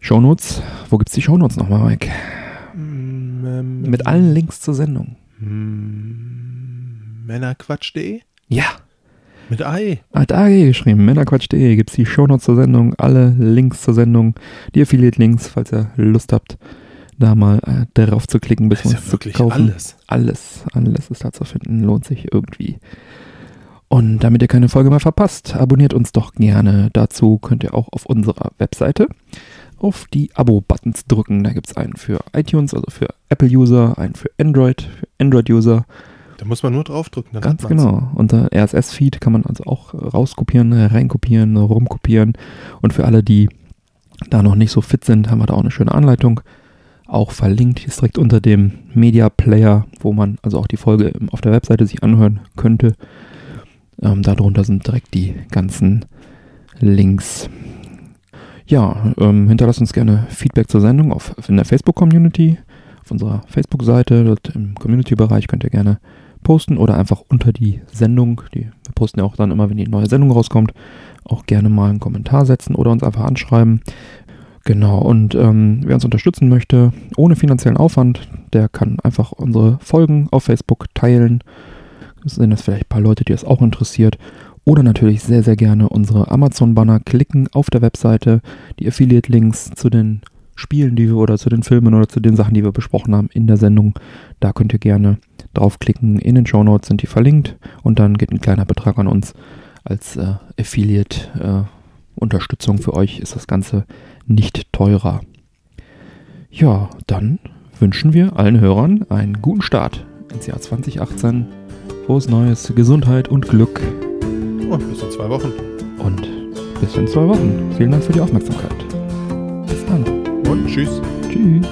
Shownotes. Wo gibt's die Shownotes nochmal, Mike? Mit allen Links zur Sendung. Mm, Männerquatsch.de? Ja, Mit Ei. Hat AG geschrieben, männerquatsch.de gibt's die Shownotes zur Sendung, alle Links zur Sendung, die Affiliate-Links, falls ihr Lust habt, da mal äh, darauf zu klicken, bis wir ja zu wirklich kaufen. alles. Alles, alles ist da zu finden, lohnt sich irgendwie. Und damit ihr keine Folge mehr verpasst, abonniert uns doch gerne. Dazu könnt ihr auch auf unserer Webseite auf die Abo-Buttons drücken. Da gibt's einen für iTunes, also für Apple-User, einen für Android, für Android-User Da muss man nur draufdrücken. Dann Ganz genau. Unser RSS-Feed kann man also auch rauskopieren, reinkopieren, rumkopieren. Und für alle, die da noch nicht so fit sind, haben wir da auch eine schöne Anleitung. Auch verlinkt, ist direkt unter dem Media Player, wo man also auch die Folge auf der Webseite sich anhören könnte. Ähm, darunter sind direkt die ganzen Links. Ja, ähm, hinterlasst uns gerne Feedback zur Sendung auf, in der Facebook-Community, auf unserer Facebook-Seite, dort im Community-Bereich könnt ihr gerne posten oder einfach unter die Sendung, die, wir posten ja auch dann immer, wenn die neue Sendung rauskommt, auch gerne mal einen Kommentar setzen oder uns einfach anschreiben. Genau, und ähm, wer uns unterstützen möchte, ohne finanziellen Aufwand, der kann einfach unsere Folgen auf Facebook teilen. Es sind das vielleicht ein paar Leute, die das auch interessiert. Oder natürlich sehr, sehr gerne unsere Amazon-Banner klicken auf der Webseite, die Affiliate-Links zu den Spielen, die wir oder zu den Filmen oder zu den Sachen, die wir besprochen haben in der Sendung. Da könnt ihr gerne draufklicken. In den Show Notes sind die verlinkt und dann geht ein kleiner Betrag an uns als äh, Affiliate-Unterstützung für euch. Ist das Ganze nicht teurer. Ja, dann wünschen wir allen Hörern einen guten Start ins Jahr 2018. Frohes Neues, Gesundheit und Glück Und bis in zwei Wochen. und bis in zwei Wochen. Vielen Dank für die Aufmerksamkeit. Bis dann. Und tschüss. Tschüss.